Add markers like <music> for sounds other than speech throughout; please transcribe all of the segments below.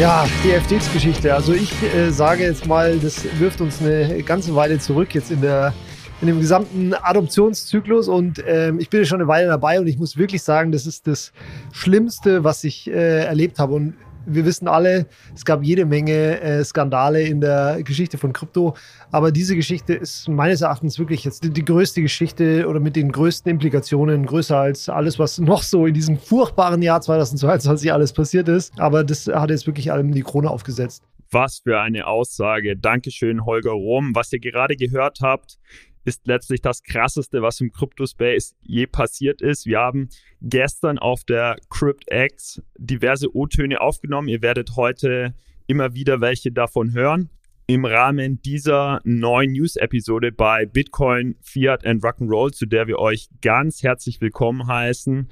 Ja, die FTX-Geschichte. Also ich äh, sage jetzt mal, das wirft uns eine ganze Weile zurück jetzt in der in dem gesamten Adoptionszyklus und ähm, ich bin ja schon eine Weile dabei und ich muss wirklich sagen, das ist das Schlimmste, was ich äh, erlebt habe und wir wissen alle, es gab jede Menge äh, Skandale in der Geschichte von Krypto, aber diese Geschichte ist meines Erachtens wirklich jetzt die, die, größte Geschichte oder mit den größten Implikationen, größer als alles, was noch so in diesem furchtbaren Jahr 2022 alles passiert ist. Aber das hat jetzt wirklich allem die Krone aufgesetzt. Was für eine Aussage. Dankeschön, Holger Rom. Was ihr gerade gehört habt, ist letztlich das krasseste, was im Crypto-Space je passiert ist. Wir haben gestern auf der CryptX diverse O-Töne aufgenommen. Ihr werdet heute immer wieder welche davon hören. Im Rahmen dieser neuen News-Episode bei Bitcoin, Fiat and Rock'n'Roll, zu der wir euch ganz herzlich willkommen heißen,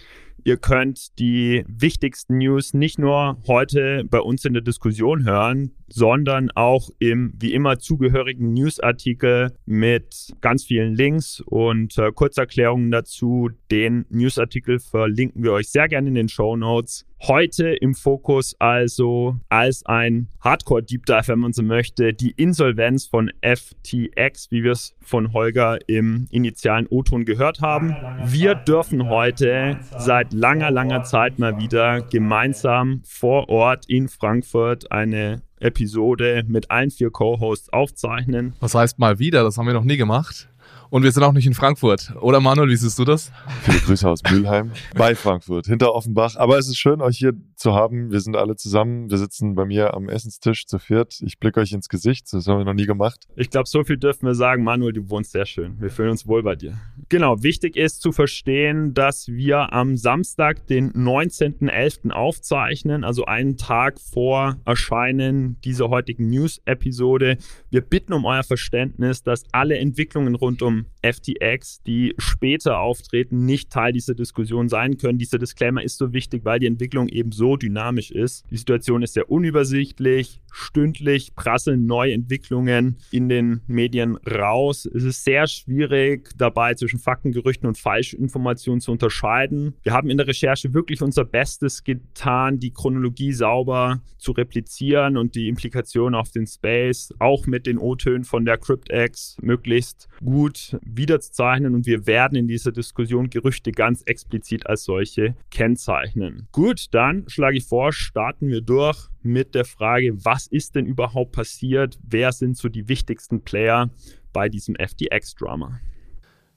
Ihr könnt die wichtigsten News nicht nur heute bei uns in der Diskussion hören, sondern auch im wie immer zugehörigen Newsartikel mit ganz vielen Links und äh, Kurzerklärungen dazu. Den Newsartikel verlinken wir euch sehr gerne in den Show Notes. Heute im Fokus also als ein Hardcore-Deep Dive, wenn man so möchte, die Insolvenz von FTX, wie wir es von Holger im initialen O-Ton gehört haben. Wir dürfen heute seit langer, langer Zeit mal wieder gemeinsam vor Ort in Frankfurt eine Episode mit allen vier Co-Hosts aufzeichnen. Was heißt mal wieder? Das haben wir noch nie gemacht. Und wir sind auch nicht in Frankfurt. Oder Manuel, wie siehst du das? Viele Grüße aus Mülheim <laughs> bei Frankfurt, hinter Offenbach. Aber es ist schön, euch hier zu haben. Wir sind alle zusammen. Wir sitzen bei mir am Essenstisch zu viert. Ich blicke euch ins Gesicht. Das haben wir noch nie gemacht. Ich glaube, so viel dürfen wir sagen. Manuel, du wohnst sehr schön. Wir fühlen uns wohl bei dir. Genau, wichtig ist zu verstehen, dass wir am Samstag, den 19.11. aufzeichnen, also einen Tag vor Erscheinen dieser heutigen News-Episode. Wir bitten um euer Verständnis, dass alle Entwicklungen rund um FTX, die später auftreten, nicht Teil dieser Diskussion sein können. Dieser Disclaimer ist so wichtig, weil die Entwicklung eben so dynamisch ist. Die Situation ist sehr unübersichtlich. Stündlich prasseln neue Entwicklungen in den Medien raus. Es ist sehr schwierig, dabei zwischen Fakten, Gerüchten und Falschinformationen zu unterscheiden. Wir haben in der Recherche wirklich unser Bestes getan, die Chronologie sauber zu replizieren und die Implikationen auf den Space, auch mit den O-Tönen von der CryptX, möglichst gut wiederzuzeichnen und wir werden in dieser Diskussion Gerüchte ganz explizit als solche kennzeichnen. Gut, dann schlage ich vor, starten wir durch mit der Frage, was ist denn überhaupt passiert? Wer sind so die wichtigsten Player bei diesem FTX-Drama?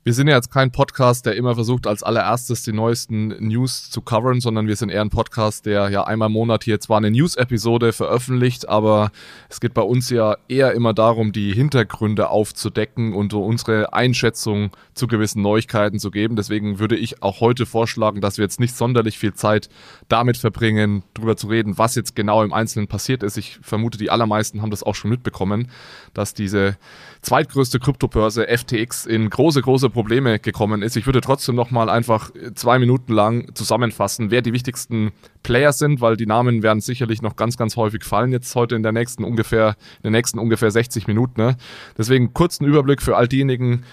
Wir sind ja jetzt kein Podcast, der immer versucht, als allererstes die neuesten News zu covern, sondern wir sind eher ein Podcast, der ja einmal im Monat hier zwar eine News-Episode veröffentlicht, aber es geht bei uns ja eher immer darum, die Hintergründe aufzudecken und unsere Einschätzung zu gewissen Neuigkeiten zu geben. Deswegen würde ich auch heute vorschlagen, dass wir jetzt nicht sonderlich viel Zeit damit verbringen, darüber zu reden, was jetzt genau im Einzelnen passiert ist. Ich vermute, die allermeisten haben das auch schon mitbekommen, dass diese zweitgrößte Kryptobörse FTX in große, große Probleme gekommen ist. Ich würde trotzdem noch mal einfach zwei Minuten lang zusammenfassen, wer die wichtigsten Player sind, weil die Namen werden sicherlich noch ganz, ganz häufig fallen jetzt heute in der nächsten ungefähr, in den nächsten ungefähr 60 Minuten. Ne? Deswegen kurzen Überblick für all diejenigen,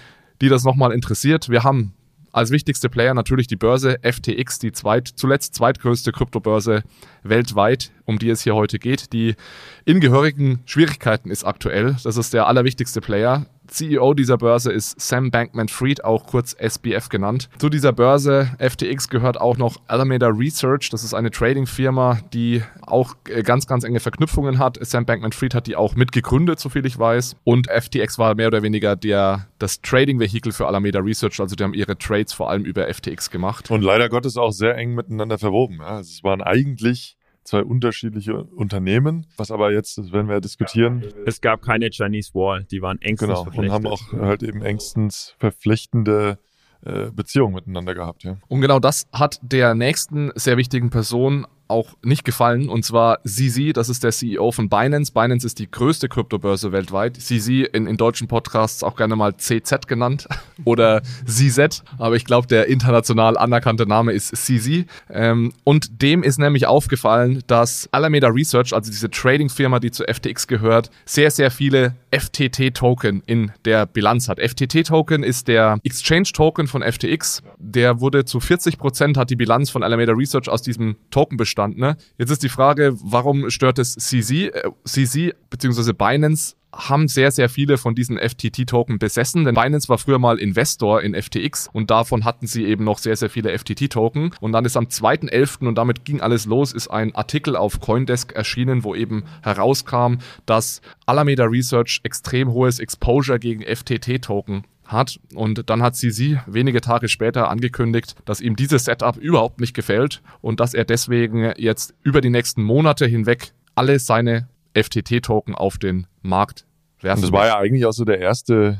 die das nochmal interessiert. Wir haben als wichtigste Player natürlich die Börse FTX, die zweit, zuletzt zweitgrößte Kryptobörse weltweit, um die es hier heute geht, die in gehörigen Schwierigkeiten ist aktuell. Das ist der allerwichtigste Player. CEO dieser Börse ist Sam Bankman-Fried, auch kurz SBF genannt. Zu dieser Börse FTX gehört auch noch Alameda Research. Das ist eine Trading-Firma, die auch äh, ganz, ganz enge Verknüpfungen hat. Sam Bankman-Fried hat die auch mitgegründet, soviel ich weiß. Und FTX war mehr oder weniger der, das Trading-Vehikel für Alameda Research. Also die haben ihre Trades vor allem über FTX gemacht. Und leider Gottes auch sehr eng miteinander verwoben. Also es waren eigentlich zwei unterschiedliche Unternehmen, was aber jetzt, das werden wir ja diskutieren. Es gab keine Chinese Wall, die waren engstens genau, verflechtet. Und haben auch halt eben engstens verpflichtende äh, Beziehungen miteinander gehabt. Ja. Und genau das hat der nächsten sehr wichtigen Person auch nicht gefallen. Und zwar CZ, das ist der CEO von Binance. Binance ist die größte Kryptobörse weltweit. CZ in, in deutschen Podcasts auch gerne mal CZ genannt <laughs> oder CZ. Aber ich glaube, der international anerkannte Name ist CZ. Ähm, und dem ist nämlich aufgefallen, dass Alameda Research, also diese Trading-Firma, die zu FTX gehört, sehr, sehr viele FTT-Token in der Bilanz hat. FTT-Token ist der Exchange-Token von FTX. Der wurde zu 40 Prozent, hat die Bilanz von Alameda Research aus diesem Token bestanden entstanden. Jetzt ist die Frage, warum stört es CZ? CZ bzw. Binance haben sehr, sehr viele von diesen FTT-Token besessen, denn Binance war früher mal Investor in FTX und davon hatten sie eben noch sehr, sehr viele FTT-Token. Und dann ist am 2.11. und damit ging alles los, ist ein Artikel auf Coindesk erschienen, wo eben herauskam, dass Alameda Research extrem hohes Exposure gegen FTT-Token hat. Und dann hat CZ wenige Tage später angekündigt, dass ihm dieses Setup überhaupt nicht gefällt und dass er deswegen jetzt über die nächsten Monate hinweg alle seine FTT-Token auf den Markt werfen. Das war ja eigentlich auch so der erste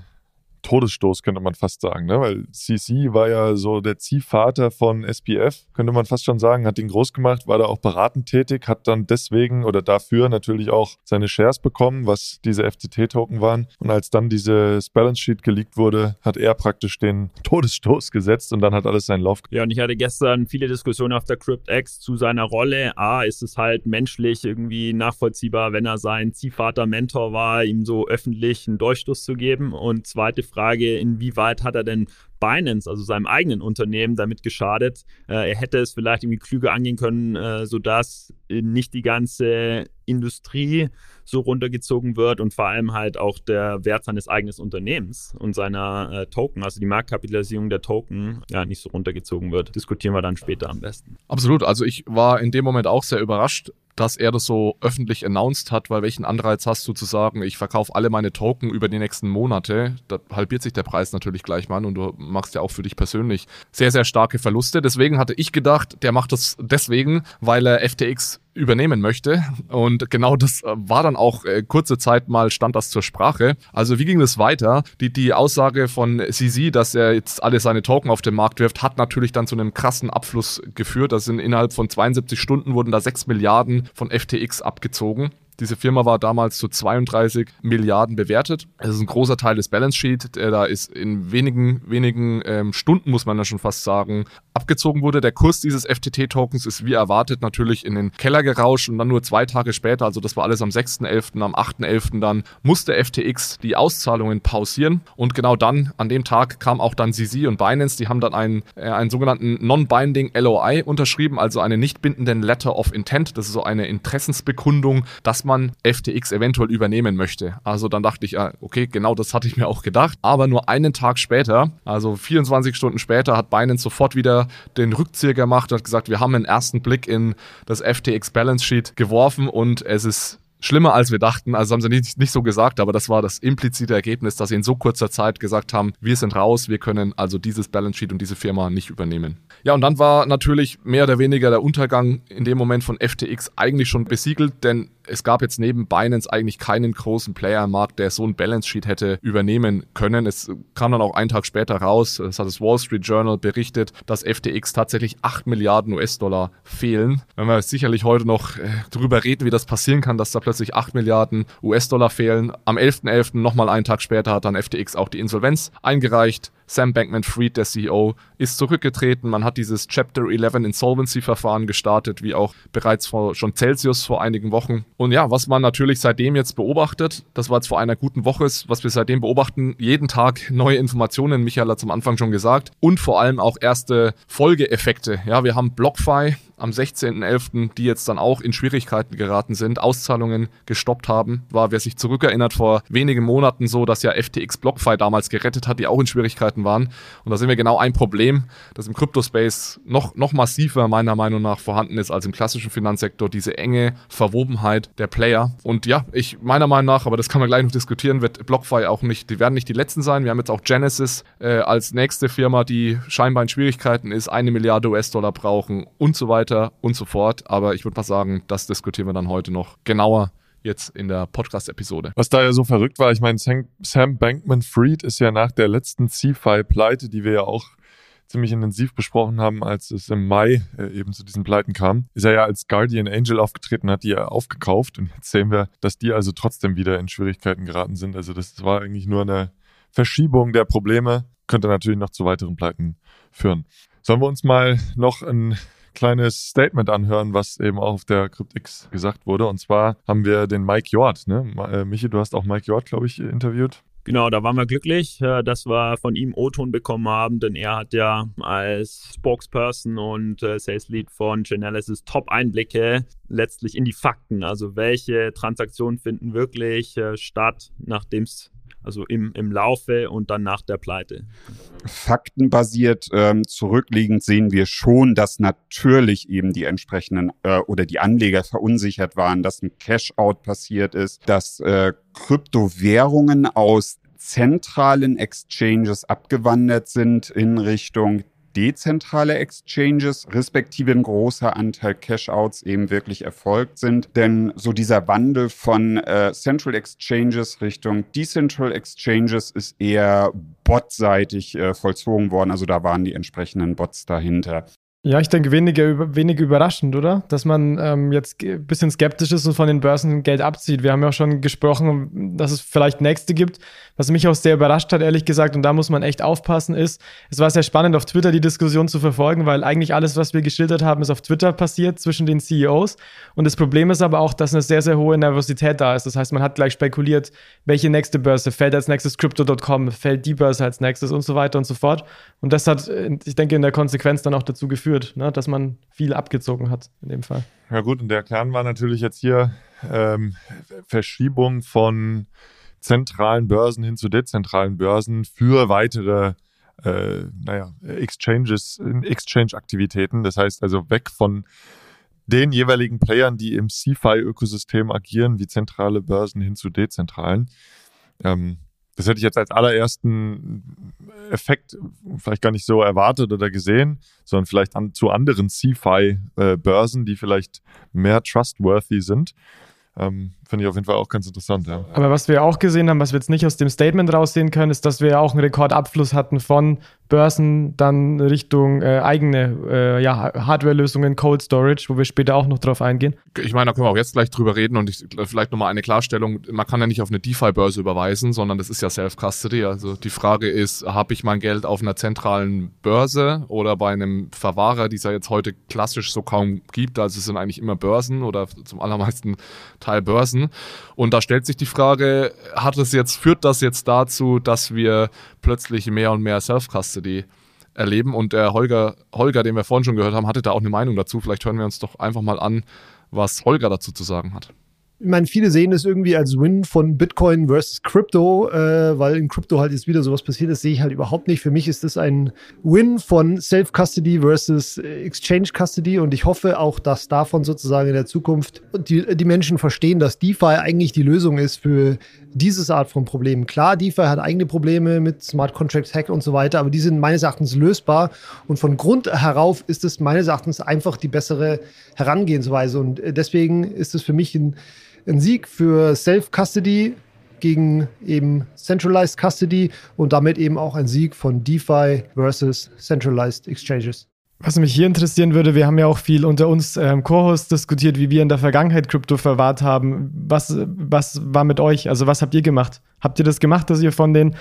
Todesstoß, könnte man fast sagen, ne? weil CC war ja so der Ziehvater von SPF, könnte man fast schon sagen, hat ihn groß gemacht, war da auch beratend tätig, hat dann deswegen oder dafür natürlich auch seine Shares bekommen, was diese FTT-Token waren. Und als dann dieses Balance Sheet geleakt wurde, hat er praktisch den Todesstoß gesetzt und dann hat alles seinen Lauf. Ja, und ich hatte gestern viele Diskussionen auf der CryptX zu seiner Rolle. A, ist es halt menschlich irgendwie nachvollziehbar, wenn er sein Ziehvater Mentor war, ihm so öffentlich einen Durchstoß zu geben. Und zweite Frage, inwieweit hat er denn Binance, also seinem eigenen Unternehmen, damit geschadet? Äh, er hätte es vielleicht irgendwie klüger angehen können, äh, sodass nicht die ganze Industrie so runtergezogen wird und vor allem halt auch der Wert seines eigenen Unternehmens und seiner äh, Token, also die Marktkapitalisierung der Token, ja, nicht so runtergezogen wird. Diskutieren wir dann später am besten. Absolut. Also ich war in dem Moment auch sehr überrascht, dass er das so öffentlich announced hat, weil welchen Anreiz hast du zu sagen, ich verkaufe alle meine Token über die nächsten Monate? Da halbiert sich der Preis natürlich gleich mal und du machst ja auch für dich persönlich sehr, sehr starke Verluste. Deswegen hatte ich gedacht, der macht das deswegen, weil er FTX übernehmen möchte. Und genau das äh, war dann auch äh, kurze Zeit mal stand das zur Sprache. Also wie ging das weiter? Die, die Aussage von CZ, dass er jetzt alle seine Token auf den Markt wirft, hat natürlich dann zu einem krassen Abfluss geführt. Das sind innerhalb von 72 Stunden wurden da 6 Milliarden von FTX abgezogen. Diese Firma war damals zu 32 Milliarden bewertet. Das ist ein großer Teil des Balance Sheet. Der da ist in wenigen, wenigen ähm, Stunden, muss man da schon fast sagen, abgezogen wurde. Der Kurs dieses FTT-Tokens ist wie erwartet natürlich in den Keller gerauscht und dann nur zwei Tage später, also das war alles am 6.11., am 8.11., dann musste FTX die Auszahlungen pausieren und genau dann, an dem Tag, kam auch dann CZ und Binance, die haben dann einen, äh, einen sogenannten Non-Binding LOI unterschrieben, also einen nicht bindenden Letter of Intent. Das ist so eine Interessensbekundung, dass man man FTX eventuell übernehmen möchte. Also dann dachte ich, okay, genau das hatte ich mir auch gedacht. Aber nur einen Tag später, also 24 Stunden später, hat Binance sofort wieder den Rückzieher gemacht und hat gesagt, wir haben einen ersten Blick in das FTX Balance Sheet geworfen und es ist schlimmer als wir dachten. Also haben sie nicht, nicht so gesagt, aber das war das implizite Ergebnis, dass sie in so kurzer Zeit gesagt haben, wir sind raus, wir können also dieses Balance Sheet und diese Firma nicht übernehmen. Ja, und dann war natürlich mehr oder weniger der Untergang in dem Moment von FTX eigentlich schon besiegelt, denn es gab jetzt neben Binance eigentlich keinen großen Player im Markt, der so ein Balance Sheet hätte übernehmen können. Es kam dann auch einen Tag später raus, das hat das Wall Street Journal berichtet, dass FTX tatsächlich 8 Milliarden US-Dollar fehlen. Wenn wir sicherlich heute noch äh, drüber reden, wie das passieren kann, dass da plötzlich 8 Milliarden US-Dollar fehlen. Am 11.11. .11. nochmal einen Tag später hat dann FTX auch die Insolvenz eingereicht. Sam Bankman-Fried, der CEO, ist zurückgetreten. Man hat dieses Chapter 11 Insolvency-Verfahren gestartet, wie auch bereits vor, schon Celsius vor einigen Wochen. Und ja, was man natürlich seitdem jetzt beobachtet, das war jetzt vor einer guten Woche, was wir seitdem beobachten, jeden Tag neue Informationen, Michael hat zum Anfang schon gesagt, und vor allem auch erste Folgeeffekte. Ja, wir haben BlockFi, am 16.11., die jetzt dann auch in Schwierigkeiten geraten sind, Auszahlungen gestoppt haben. War, wer sich zurückerinnert, vor wenigen Monaten so, dass ja FTX BlockFi damals gerettet hat, die auch in Schwierigkeiten waren. Und da sehen wir genau ein Problem, das im Crypto-Space noch, noch massiver meiner Meinung nach vorhanden ist als im klassischen Finanzsektor, diese enge Verwobenheit der Player. Und ja, ich meiner Meinung nach, aber das kann man gleich noch diskutieren, wird BlockFi auch nicht, die werden nicht die letzten sein. Wir haben jetzt auch Genesis äh, als nächste Firma, die scheinbar in Schwierigkeiten ist, eine Milliarde US-Dollar brauchen und so weiter weiter und so fort. Aber ich würde mal sagen, das diskutieren wir dann heute noch genauer jetzt in der Podcast-Episode. Was da ja so verrückt war, ich meine, Sam Bankman-Fried ist ja nach der letzten CFI-Pleite, die wir ja auch ziemlich intensiv besprochen haben, als es im Mai äh, eben zu diesen Pleiten kam, ist er ja als Guardian Angel aufgetreten, hat die ja aufgekauft und jetzt sehen wir, dass die also trotzdem wieder in Schwierigkeiten geraten sind. Also das war eigentlich nur eine Verschiebung der Probleme, könnte natürlich noch zu weiteren Pleiten führen. Sollen wir uns mal noch ein kleines Statement anhören, was eben auch auf der CryptX gesagt wurde. Und zwar haben wir den Mike Jord. Ne? Äh, Michi, du hast auch Mike Jord, glaube ich, interviewt. Genau, da waren wir glücklich, äh, dass wir von ihm O-Ton bekommen haben, denn er hat ja als Spokesperson und äh, Sales Lead von Genesis Top-Einblicke letztlich in die Fakten. Also welche Transaktionen finden wirklich statt, nachdem es also im, im Laufe und dann nach der Pleite. Faktenbasiert ähm, zurückliegend sehen wir schon, dass natürlich eben die entsprechenden äh, oder die Anleger verunsichert waren, dass ein Cash-out passiert ist, dass äh, Kryptowährungen aus zentralen Exchanges abgewandert sind in Richtung dezentrale Exchanges, respektive ein großer Anteil Cashouts eben wirklich erfolgt sind. Denn so dieser Wandel von äh, Central Exchanges Richtung Decentral Exchanges ist eher botseitig äh, vollzogen worden. Also da waren die entsprechenden Bots dahinter. Ja, ich denke, weniger, weniger überraschend, oder? Dass man ähm, jetzt ein bisschen skeptisch ist und von den Börsen Geld abzieht. Wir haben ja auch schon gesprochen, dass es vielleicht nächste gibt. Was mich auch sehr überrascht hat, ehrlich gesagt, und da muss man echt aufpassen, ist, es war sehr spannend, auf Twitter die Diskussion zu verfolgen, weil eigentlich alles, was wir geschildert haben, ist auf Twitter passiert zwischen den CEOs. Und das Problem ist aber auch, dass eine sehr, sehr hohe Nervosität da ist. Das heißt, man hat gleich spekuliert, welche nächste Börse fällt als nächstes Crypto.com, fällt die Börse als nächstes und so weiter und so fort. Und das hat, ich denke, in der Konsequenz dann auch dazu geführt, geführt, ne? dass man viel abgezogen hat in dem Fall. Ja gut, und der Kern war natürlich jetzt hier ähm, Verschiebung von zentralen Börsen hin zu dezentralen Börsen für weitere äh, naja, Exchanges, Exchange-Aktivitäten. Das heißt also weg von den jeweiligen Playern, die im CFI-Ökosystem agieren, wie zentrale Börsen hin zu dezentralen. Ähm, das hätte ich jetzt als allerersten Effekt vielleicht gar nicht so erwartet oder gesehen, sondern vielleicht an, zu anderen CFI-Börsen, äh, die vielleicht mehr trustworthy sind. Ähm, Finde ich auf jeden Fall auch ganz interessant, ja. Aber was wir auch gesehen haben, was wir jetzt nicht aus dem Statement raussehen können, ist, dass wir auch einen Rekordabfluss hatten von Börsen dann Richtung äh, eigene äh, ja, Hardware-Lösungen, Cold Storage, wo wir später auch noch drauf eingehen. Ich meine, da können wir auch jetzt gleich drüber reden und ich, vielleicht nochmal eine Klarstellung. Man kann ja nicht auf eine DeFi-Börse überweisen, sondern das ist ja Self-Custody. Also die Frage ist, habe ich mein Geld auf einer zentralen Börse oder bei einem Verwahrer, die es ja jetzt heute klassisch so kaum gibt. Also es sind eigentlich immer Börsen oder zum allermeisten Teil Börsen. Und da stellt sich die Frage, hat es jetzt, führt das jetzt dazu, dass wir plötzlich mehr und mehr Self-Custody erleben? Und der Holger, Holger, den wir vorhin schon gehört haben, hatte da auch eine Meinung dazu. Vielleicht hören wir uns doch einfach mal an, was Holger dazu zu sagen hat ich meine, viele sehen es irgendwie als Win von Bitcoin versus Crypto, äh, weil in Crypto halt jetzt wieder sowas passiert ist, sehe ich halt überhaupt nicht. Für mich ist das ein Win von Self-Custody versus Exchange Custody und ich hoffe auch, dass davon sozusagen in der Zukunft die, die Menschen verstehen, dass DeFi eigentlich die Lösung ist für dieses Art von Problemen. Klar, DeFi hat eigene Probleme mit Smart Contract Hack und so weiter, aber die sind meines Erachtens lösbar und von Grund herauf ist es meines Erachtens einfach die bessere Herangehensweise und äh, deswegen ist es für mich ein ein Sieg für Self-Custody gegen eben Centralized Custody und damit eben auch ein Sieg von DeFi versus Centralized Exchanges. Was mich hier interessieren würde, wir haben ja auch viel unter uns ähm, Co-Hosts diskutiert, wie wir in der Vergangenheit Krypto verwahrt haben. Was, was war mit euch? Also was habt ihr gemacht? Habt ihr das gemacht, dass ihr von den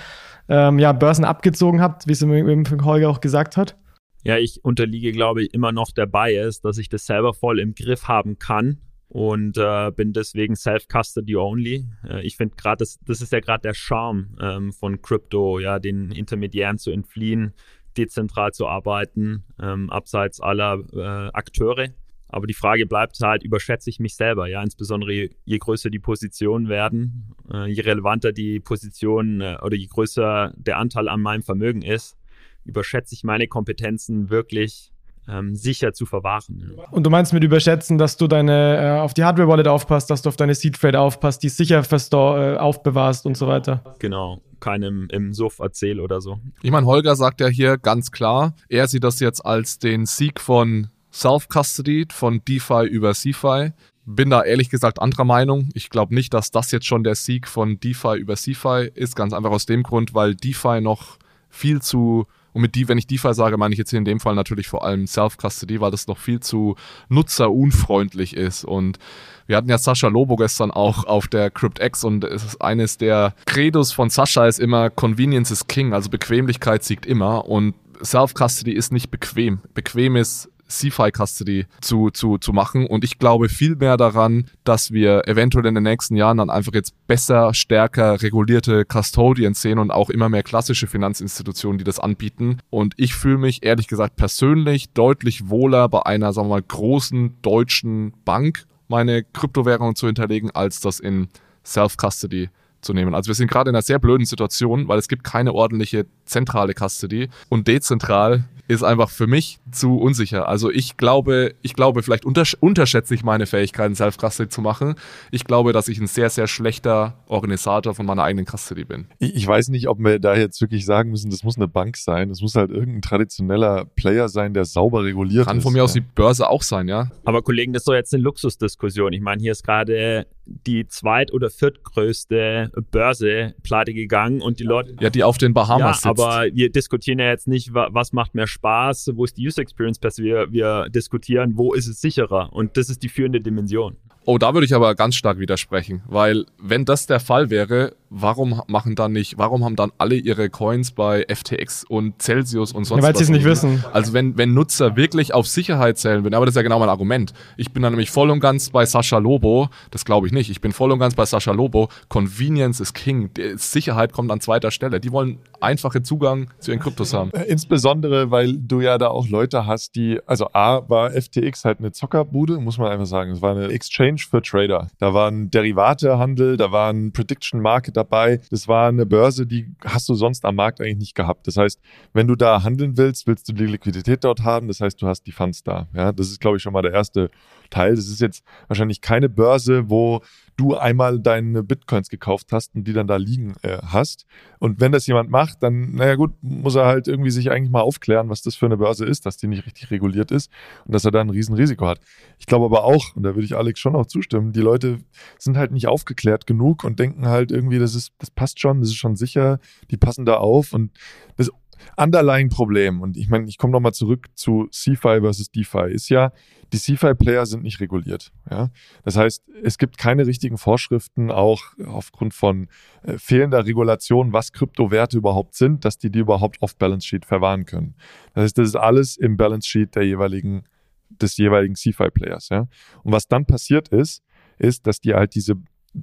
ähm, ja, Börsen abgezogen habt, wie es eben Holger auch gesagt hat? Ja, ich unterliege, glaube ich, immer noch der Bias, dass ich das selber voll im Griff haben kann und äh, bin deswegen Self-Custody only. Äh, ich finde gerade, das, das ist ja gerade der Charme ähm, von Crypto, ja, den Intermediären zu entfliehen, dezentral zu arbeiten, ähm, abseits aller äh, Akteure. Aber die Frage bleibt halt, überschätze ich mich selber, ja, insbesondere je, je größer die Positionen werden, äh, je relevanter die Position äh, oder je größer der Anteil an meinem Vermögen ist, überschätze ich meine Kompetenzen wirklich ähm, sicher zu verwahren. Und du meinst mit überschätzen, dass du deine äh, auf die Hardware-Wallet aufpasst, dass du auf deine Seed-Trade aufpasst, die sicher äh, aufbewahrst und so weiter. Genau, keinem im Suff erzähl oder so. Ich meine, Holger sagt ja hier ganz klar, er sieht das jetzt als den Sieg von Self-Custody, von DeFi über CeFi. Bin da ehrlich gesagt anderer Meinung. Ich glaube nicht, dass das jetzt schon der Sieg von DeFi über CeFi ist. Ganz einfach aus dem Grund, weil DeFi noch viel zu und mit die, wenn ich DeFi sage, meine ich jetzt hier in dem Fall natürlich vor allem Self-Custody, weil das noch viel zu nutzerunfreundlich ist. Und wir hatten ja Sascha Lobo gestern auch auf der CryptX und es ist eines der Credos von Sascha ist immer Convenience is King, also Bequemlichkeit siegt immer und Self-Custody ist nicht bequem. Bequem ist CFI Custody zu, zu, zu machen. Und ich glaube viel mehr daran, dass wir eventuell in den nächsten Jahren dann einfach jetzt besser, stärker regulierte Custodians sehen und auch immer mehr klassische Finanzinstitutionen, die das anbieten. Und ich fühle mich ehrlich gesagt persönlich deutlich wohler bei einer, sagen wir mal, großen deutschen Bank meine Kryptowährungen zu hinterlegen, als das in Self-Custody zu nehmen. Also wir sind gerade in einer sehr blöden Situation, weil es gibt keine ordentliche zentrale Custody und dezentral ist einfach für mich zu unsicher. Also ich glaube, ich glaube, vielleicht untersch unterschätze ich meine Fähigkeiten, Self-Custody zu machen. Ich glaube, dass ich ein sehr, sehr schlechter Organisator von meiner eigenen Custody bin. Ich, ich weiß nicht, ob wir da jetzt wirklich sagen müssen, das muss eine Bank sein. Das muss halt irgendein traditioneller Player sein, der sauber reguliert Kann ist. von mir aus ja. die Börse auch sein, ja. Aber Kollegen, das ist doch jetzt eine Luxusdiskussion. Ich meine, hier ist gerade die zweit- oder viertgrößte Börse pleite gegangen und die Leute. Ja, die auf den Bahamas ja, sitzt. aber wir diskutieren ja jetzt nicht, wa- was macht mehr Spaß, wo ist die User Experience besser. Wir, wir diskutieren, wo ist es sicherer. Und das ist die führende Dimension. Oh, da würde ich aber ganz stark widersprechen, weil wenn das der Fall wäre, warum machen dann nicht, warum haben dann alle ihre Coins bei FTX und Celsius und sonst Ja, weil was? sie es nicht wissen. Also wenn, wenn Nutzer wirklich auf Sicherheit zählen würden, aber das ist ja genau mein Argument. Ich bin dann nämlich voll und ganz bei Sascha Lobo, das glaube ich nicht, ich bin voll und ganz bei Sascha Lobo, Convenience is King, Sicherheit kommt an zweiter Stelle. Die wollen einfachen Zugang zu ihren Kryptos haben. Äh, Insbesondere, weil du ja da auch Leute hast, die, also A, war FTX halt eine Zockerbude, muss man einfach sagen. Es war eine Exchange für Trader. Da war ein Derivatehandel, da war ein Prediction Market dabei. Das war eine Börse, die hast du sonst am Markt eigentlich nicht gehabt. Das heißt, wenn du da handeln willst, willst du die Liquidität dort haben. Das heißt, du hast die Funds da. Ja, das ist, glaube ich, schon mal der erste Teil. Das ist jetzt wahrscheinlich keine Börse, wo du einmal deine Bitcoins gekauft hast und die dann da liegen äh, hast. Und wenn das jemand macht, dann, naja gut, muss er halt irgendwie sich eigentlich mal aufklären, was das für eine Börse ist, dass die nicht richtig reguliert ist und dass er da ein Riesenrisiko hat. Ich glaube aber auch, und da würde ich Alex schon auch zustimmen, die Leute sind halt nicht aufgeklärt genug und denken halt irgendwie, das ist, das passt schon, das ist schon sicher, die passen da auf und das Underlying-Problem, und ich meine, ich komme nochmal zurück zu CFI versus DeFi, ist ja, die CFI-Player sind nicht reguliert. Ja? Das heißt, es gibt keine richtigen Vorschriften, auch aufgrund von äh, fehlender Regulation, was Kryptowerte überhaupt sind, dass die die überhaupt auf Balance Sheet verwahren können. Das heißt, das ist alles im Balance Sheet der jeweiligen, des jeweiligen CFI-Players. Ja? Und was dann passiert ist, ist, dass die halt diese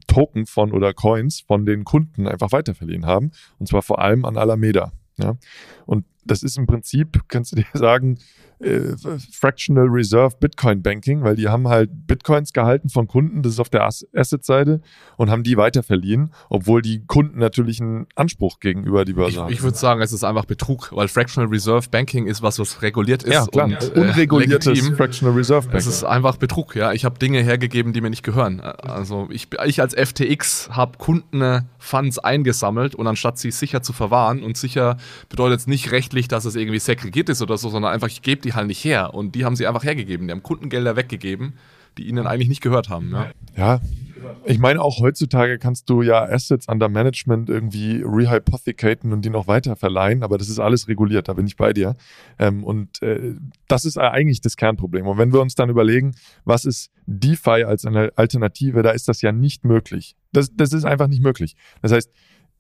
Token von oder Coins von den Kunden einfach weiterverliehen haben. Und zwar vor allem an Alameda. Ja? Und das ist im Prinzip, kannst du dir <laughs> sagen, äh, Fractional Reserve Bitcoin Banking, weil die haben halt Bitcoins gehalten von Kunden, das ist auf der As- Asset-Seite, und haben die weiterverliehen, obwohl die Kunden natürlich einen Anspruch gegenüber die Börse Ich, haben. ich würde sagen, es ist einfach Betrug, weil Fractional Reserve Banking ist was, was reguliert ist ja, klar. und äh, Unreguliertes legitim. Fractional Reserve Banking. Es ist einfach Betrug, ja. Ich habe Dinge hergegeben, die mir nicht gehören. Also ich, ich als FTX habe Kundenfunds eingesammelt und anstatt sie sicher zu verwahren und sicher bedeutet es nicht rechtlich, dass es irgendwie segregiert ist oder so, sondern einfach, ich gebe die halt nicht her und die haben sie einfach hergegeben. Die haben Kundengelder weggegeben, die ihnen eigentlich nicht gehört haben. Ja. Ja, ich meine, auch heutzutage kannst du ja Assets under Management irgendwie rehypothecaten und die noch weiter verleihen, aber das ist alles reguliert, da bin ich bei dir. Ähm, und äh, das ist eigentlich das Kernproblem. Und wenn wir uns dann überlegen, was ist DeFi als eine Alternative, da ist das ja nicht möglich. Das, das ist einfach nicht möglich. Das heißt,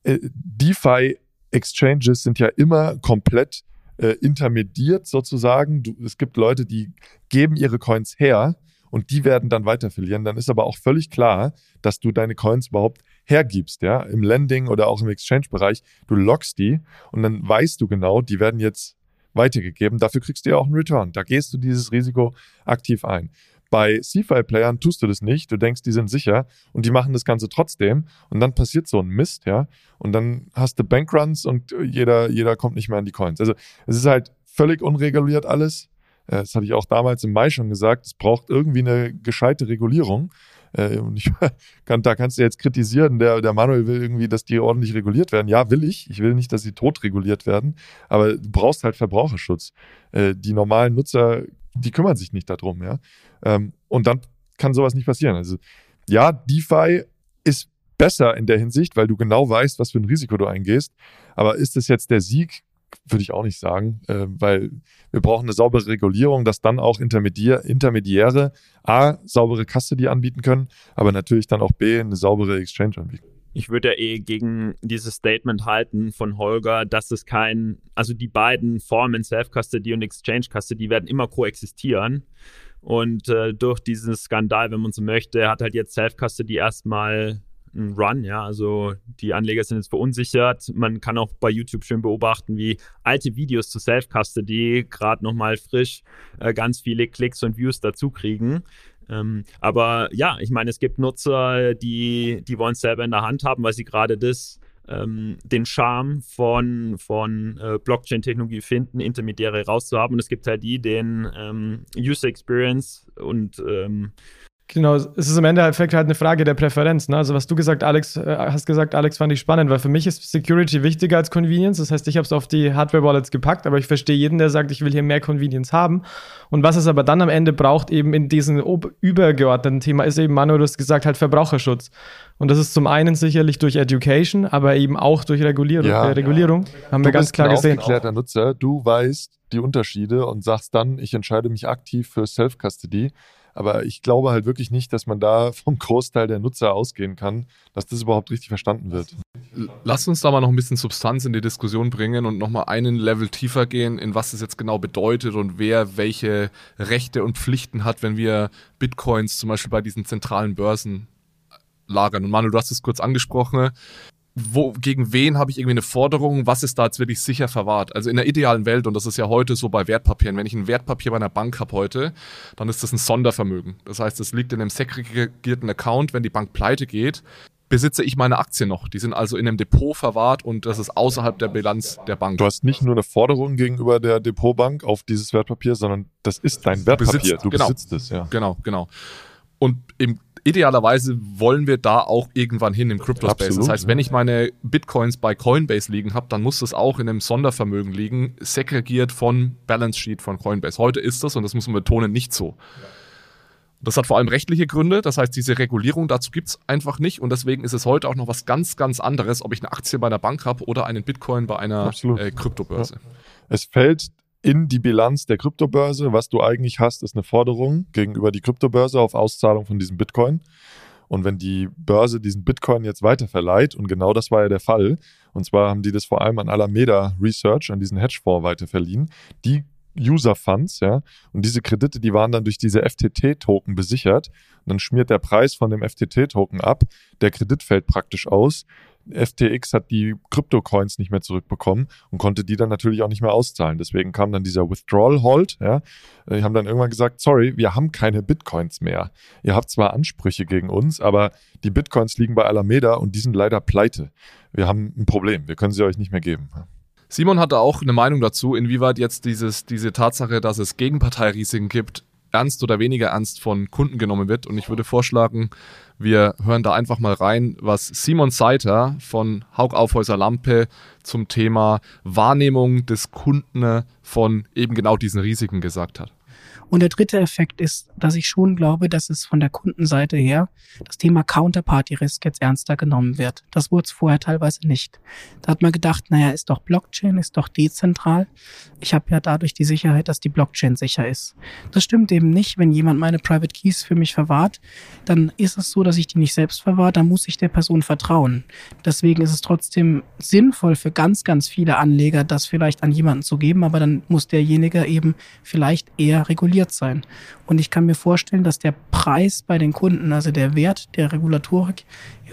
äh, DeFi Exchanges sind ja immer komplett äh, intermediert sozusagen. Du, es gibt Leute, die geben ihre Coins her und die werden dann weiter verlieren. Dann ist aber auch völlig klar, dass du deine Coins überhaupt hergibst, ja, im Lending oder auch im Exchange-Bereich. Du lockst die und dann weißt du genau, die werden jetzt weitergegeben. Dafür kriegst du ja auch einen Return. Da gehst du dieses Risiko aktiv ein. Bei CFI-Playern tust du das nicht. Du denkst, die sind sicher und die machen das Ganze trotzdem. Und dann passiert so ein Mist, ja. Und dann hast du Bankruns und jeder, jeder kommt nicht mehr an die Coins. Also es ist halt völlig unreguliert alles. Äh, Das hatte ich auch damals im Mai schon gesagt. Es braucht irgendwie eine gescheite Regulierung. Äh, Und ich <laughs> kann, da kannst du jetzt kritisieren, der, der Manuel will irgendwie, dass die ordentlich reguliert werden. Ja, will ich. Ich will nicht, dass sie tot reguliert werden. Aber du brauchst halt Verbraucherschutz. Äh, Die normalen Nutzer, die kümmern sich nicht darum, ja. Ähm, Und dann kann sowas nicht passieren. Also, ja, DeFi ist besser in der Hinsicht, weil du genau weißt, was für ein Risiko du eingehst. Aber ist es jetzt der Sieg? Würde ich auch nicht sagen, äh, weil wir brauchen eine saubere Regulierung, dass dann auch Intermediär, Intermediäre A, saubere Custody anbieten können, aber natürlich dann auch B, eine saubere Exchange anbieten. Ich würde ja eh gegen dieses Statement halten von Holger, dass es kein, also die beiden Formen Self-Custody und Exchange-Custody werden immer koexistieren. Und äh, durch diesen Skandal, wenn man so möchte, hat halt jetzt Self-Custody erstmal einen Run, ja. Also die Anleger sind jetzt verunsichert. Man kann auch bei YouTube schön beobachten, wie alte Videos zu Self-Custody gerade nochmal frisch äh, ganz viele Klicks und Views dazu kriegen. Ähm, aber ja, ich meine, es gibt Nutzer, die, die wollen es selber in der Hand haben, weil sie gerade das ähm, den Charme von, von äh, Blockchain-Technologie finden, Intermediäre rauszuhaben. Und es gibt halt die, den ähm, User Experience und ähm, Genau, es ist im Endeffekt halt eine Frage der Präferenz. Ne? Also was du gesagt, Alex, äh, hast gesagt, Alex, fand ich spannend, weil für mich ist Security wichtiger als Convenience. Das heißt, ich habe es auf die Hardware-Wallets gepackt, aber ich verstehe jeden, der sagt, ich will hier mehr Convenience haben. Und was es aber dann am Ende braucht, eben in diesem übergeordneten Thema, ist eben, Manu, du hast gesagt, halt Verbraucherschutz. Und das ist zum einen sicherlich durch Education, aber eben auch durch Regulierung. Ja, äh, Regulierung. ja. Haben du wir ganz bist klar ein gesehen. aufgeklärter Nutzer, du weißt die Unterschiede und sagst dann, ich entscheide mich aktiv für Self-Custody. Aber ich glaube halt wirklich nicht, dass man da <laughs> vom Großteil der Nutzer ausgehen kann, dass das überhaupt richtig verstanden wird. Lass uns da mal noch ein bisschen Substanz in die Diskussion bringen und nochmal einen Level tiefer gehen, in was es jetzt genau bedeutet und wer welche Rechte und Pflichten hat, wenn wir Bitcoins zum Beispiel bei diesen zentralen Börsen lagern. Und Manu, du hast es kurz angesprochen. Wo, gegen wen habe ich irgendwie eine Forderung? Was ist da jetzt wirklich sicher verwahrt? Also in der idealen Welt, und das ist ja heute so bei Wertpapieren, wenn ich ein Wertpapier bei einer Bank habe heute, dann ist das ein Sondervermögen. Das heißt, es liegt in einem segregierten Account. Wenn die Bank pleite geht, besitze ich meine Aktien noch. Die sind also in einem Depot verwahrt und das ist außerhalb der Bilanz der Bank. Du hast nicht nur eine Forderung gegenüber der Depotbank auf dieses Wertpapier, sondern das ist dein Wertpapier. besitzt- du genau. besitzt es, ja. Genau, genau. Und im, idealerweise wollen wir da auch irgendwann hin im Crypto-Space. Absolut, Das heißt, ja. wenn ich meine Bitcoins bei Coinbase liegen habe, dann muss das auch in einem Sondervermögen liegen, segregiert von Balance Sheet von Coinbase. Heute ist das, und das muss man betonen, nicht so. Das hat vor allem rechtliche Gründe, das heißt, diese Regulierung dazu gibt es einfach nicht und deswegen ist es heute auch noch was ganz, ganz anderes, ob ich eine Aktie bei einer Bank habe oder einen Bitcoin bei einer äh, Kryptobörse. Es fällt in die Bilanz der Kryptobörse. Was du eigentlich hast, ist eine Forderung gegenüber die Kryptobörse auf Auszahlung von diesem Bitcoin. Und wenn die Börse diesen Bitcoin jetzt weiterverleiht, und genau das war ja der Fall, und zwar haben die das vor allem an Alameda Research, an diesen Hedgefonds weiterverliehen, die User Funds, ja, und diese Kredite, die waren dann durch diese FTT-Token besichert. Und dann schmiert der Preis von dem FTT-Token ab, der Kredit fällt praktisch aus. FTX hat die Krypto-Coins nicht mehr zurückbekommen und konnte die dann natürlich auch nicht mehr auszahlen. Deswegen kam dann dieser Withdrawal Hold. Ja. Die haben dann irgendwann gesagt, sorry, wir haben keine Bitcoins mehr. Ihr habt zwar Ansprüche gegen uns, aber die Bitcoins liegen bei Alameda und die sind leider pleite. Wir haben ein Problem. Wir können sie euch nicht mehr geben. Simon hatte auch eine Meinung dazu, inwieweit jetzt dieses, diese Tatsache, dass es Gegenparteirisiken gibt, ernst oder weniger ernst von Kunden genommen wird. Und ich würde vorschlagen, wir hören da einfach mal rein, was Simon Seiter von Haug Aufhäuser Lampe zum Thema Wahrnehmung des Kunden von eben genau diesen Risiken gesagt hat. Und der dritte Effekt ist, dass ich schon glaube, dass es von der Kundenseite her das Thema Counterparty Risk jetzt ernster genommen wird. Das wurde es vorher teilweise nicht. Da hat man gedacht, naja, ist doch Blockchain, ist doch dezentral. Ich habe ja dadurch die Sicherheit, dass die Blockchain sicher ist. Das stimmt eben nicht. Wenn jemand meine Private Keys für mich verwahrt, dann ist es so, dass ich die nicht selbst verwahre, dann muss ich der Person vertrauen. Deswegen ist es trotzdem sinnvoll für ganz, ganz viele Anleger, das vielleicht an jemanden zu geben, aber dann muss derjenige eben vielleicht eher reguliert sein. Und ich kann mir vorstellen, dass der Preis bei den Kunden, also der Wert der Regulatorik,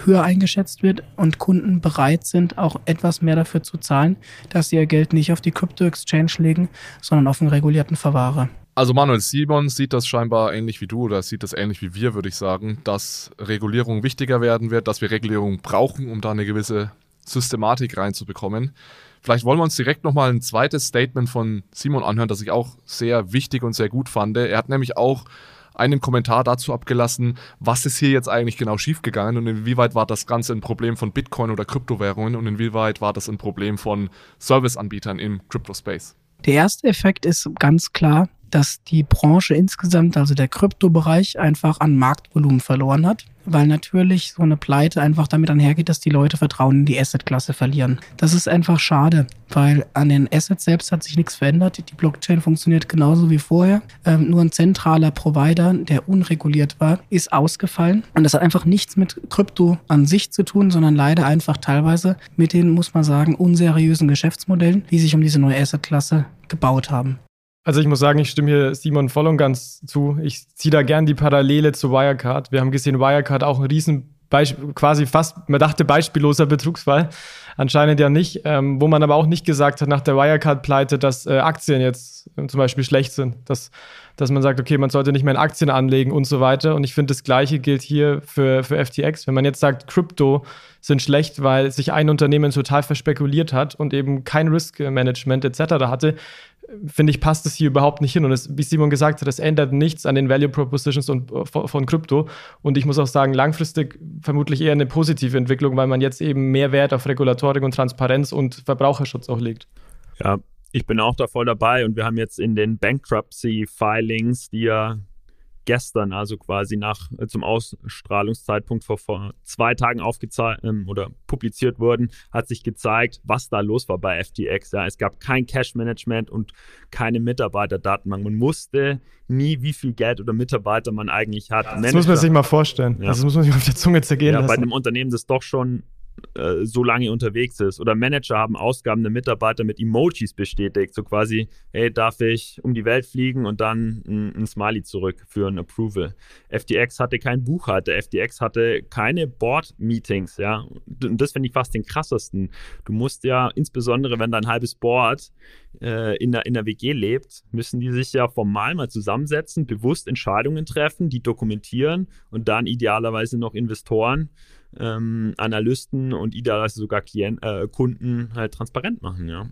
höher eingeschätzt wird und Kunden bereit sind, auch etwas mehr dafür zu zahlen, dass sie ihr Geld nicht auf die Crypto-Exchange legen, sondern auf einen regulierten Verwahrer. Also Manuel Simon sieht das scheinbar ähnlich wie du oder sieht das ähnlich wie wir, würde ich sagen, dass Regulierung wichtiger werden wird, dass wir Regulierung brauchen, um da eine gewisse Systematik reinzubekommen. Vielleicht wollen wir uns direkt nochmal ein zweites Statement von Simon anhören, das ich auch sehr wichtig und sehr gut fand. Er hat nämlich auch einen Kommentar dazu abgelassen, was ist hier jetzt eigentlich genau schiefgegangen und inwieweit war das Ganze ein Problem von Bitcoin oder Kryptowährungen und inwieweit war das ein Problem von Serviceanbietern im Crypto-Space. Der erste Effekt ist ganz klar, dass die Branche insgesamt, also der Kryptobereich, einfach an Marktvolumen verloren hat weil natürlich so eine Pleite einfach damit einhergeht, dass die Leute Vertrauen in die Asset-Klasse verlieren. Das ist einfach schade, weil an den Assets selbst hat sich nichts verändert. Die Blockchain funktioniert genauso wie vorher. Ähm, nur ein zentraler Provider, der unreguliert war, ist ausgefallen. Und das hat einfach nichts mit Krypto an sich zu tun, sondern leider einfach teilweise mit den, muss man sagen, unseriösen Geschäftsmodellen, die sich um diese neue Asset-Klasse gebaut haben. Also ich muss sagen, ich stimme hier Simon voll und ganz zu. Ich ziehe da gern die Parallele zu Wirecard. Wir haben gesehen, Wirecard auch ein riesen quasi fast, man dachte beispielloser Betrugsfall, anscheinend ja nicht, ähm, wo man aber auch nicht gesagt hat nach der Wirecard-Pleite, dass äh, Aktien jetzt äh, zum Beispiel schlecht sind, dass, dass man sagt, okay, man sollte nicht mehr in Aktien anlegen und so weiter. Und ich finde, das Gleiche gilt hier für, für FTX. Wenn man jetzt sagt, Krypto sind schlecht, weil sich ein Unternehmen total verspekuliert hat und eben kein Risk-Management etc. hatte, finde ich, passt es hier überhaupt nicht hin. Und es, wie Simon gesagt hat, es ändert nichts an den Value Propositions und, äh, von, Krypto. Und ich muss auch sagen, langfristig vermutlich eher eine positive Entwicklung, weil man jetzt eben mehr Wert auf Regulatorik und Transparenz und Verbraucherschutz auch legt. Ja, ich bin auch da voll dabei und wir haben jetzt in den Bankruptcy-Filings, die ja gestern, also quasi nach äh, zum Ausstrahlungszeitpunkt vor, vor zwei Tagen aufgezeigt ähm, oder publiziert wurden, hat sich gezeigt, was da los war bei FTX. Ja, es gab kein Cash-Management und keine Mitarbeiterdatenbank. Man wusste nie, wie viel Geld oder Mitarbeiter man eigentlich hat. Das Manager. muss man sich mal vorstellen. Ja. Das muss man sich auf der Zunge zergehen ja, lassen. Bei einem Unternehmen, das doch schon äh, so lange unterwegs ist. Oder Manager haben Ausgaben der Mitarbeiter mit Emojis bestätigt. So quasi, hey, darf ich um die Welt fliegen und dann ein, ein Smiley zurück für ein Approval. FTX hatte keinen Buchhalter, FTX hatte keine Board-Meetings, ja. Und das finde ich fast den krassesten. Du musst ja, insbesondere wenn dein halbes Board äh, in, der, in der WG lebt, müssen die sich ja formal mal zusammensetzen, bewusst Entscheidungen treffen, die dokumentieren und dann idealerweise noch Investoren ähm, Analysten und idealerweise sogar Klient, äh, Kunden halt transparent machen, ja.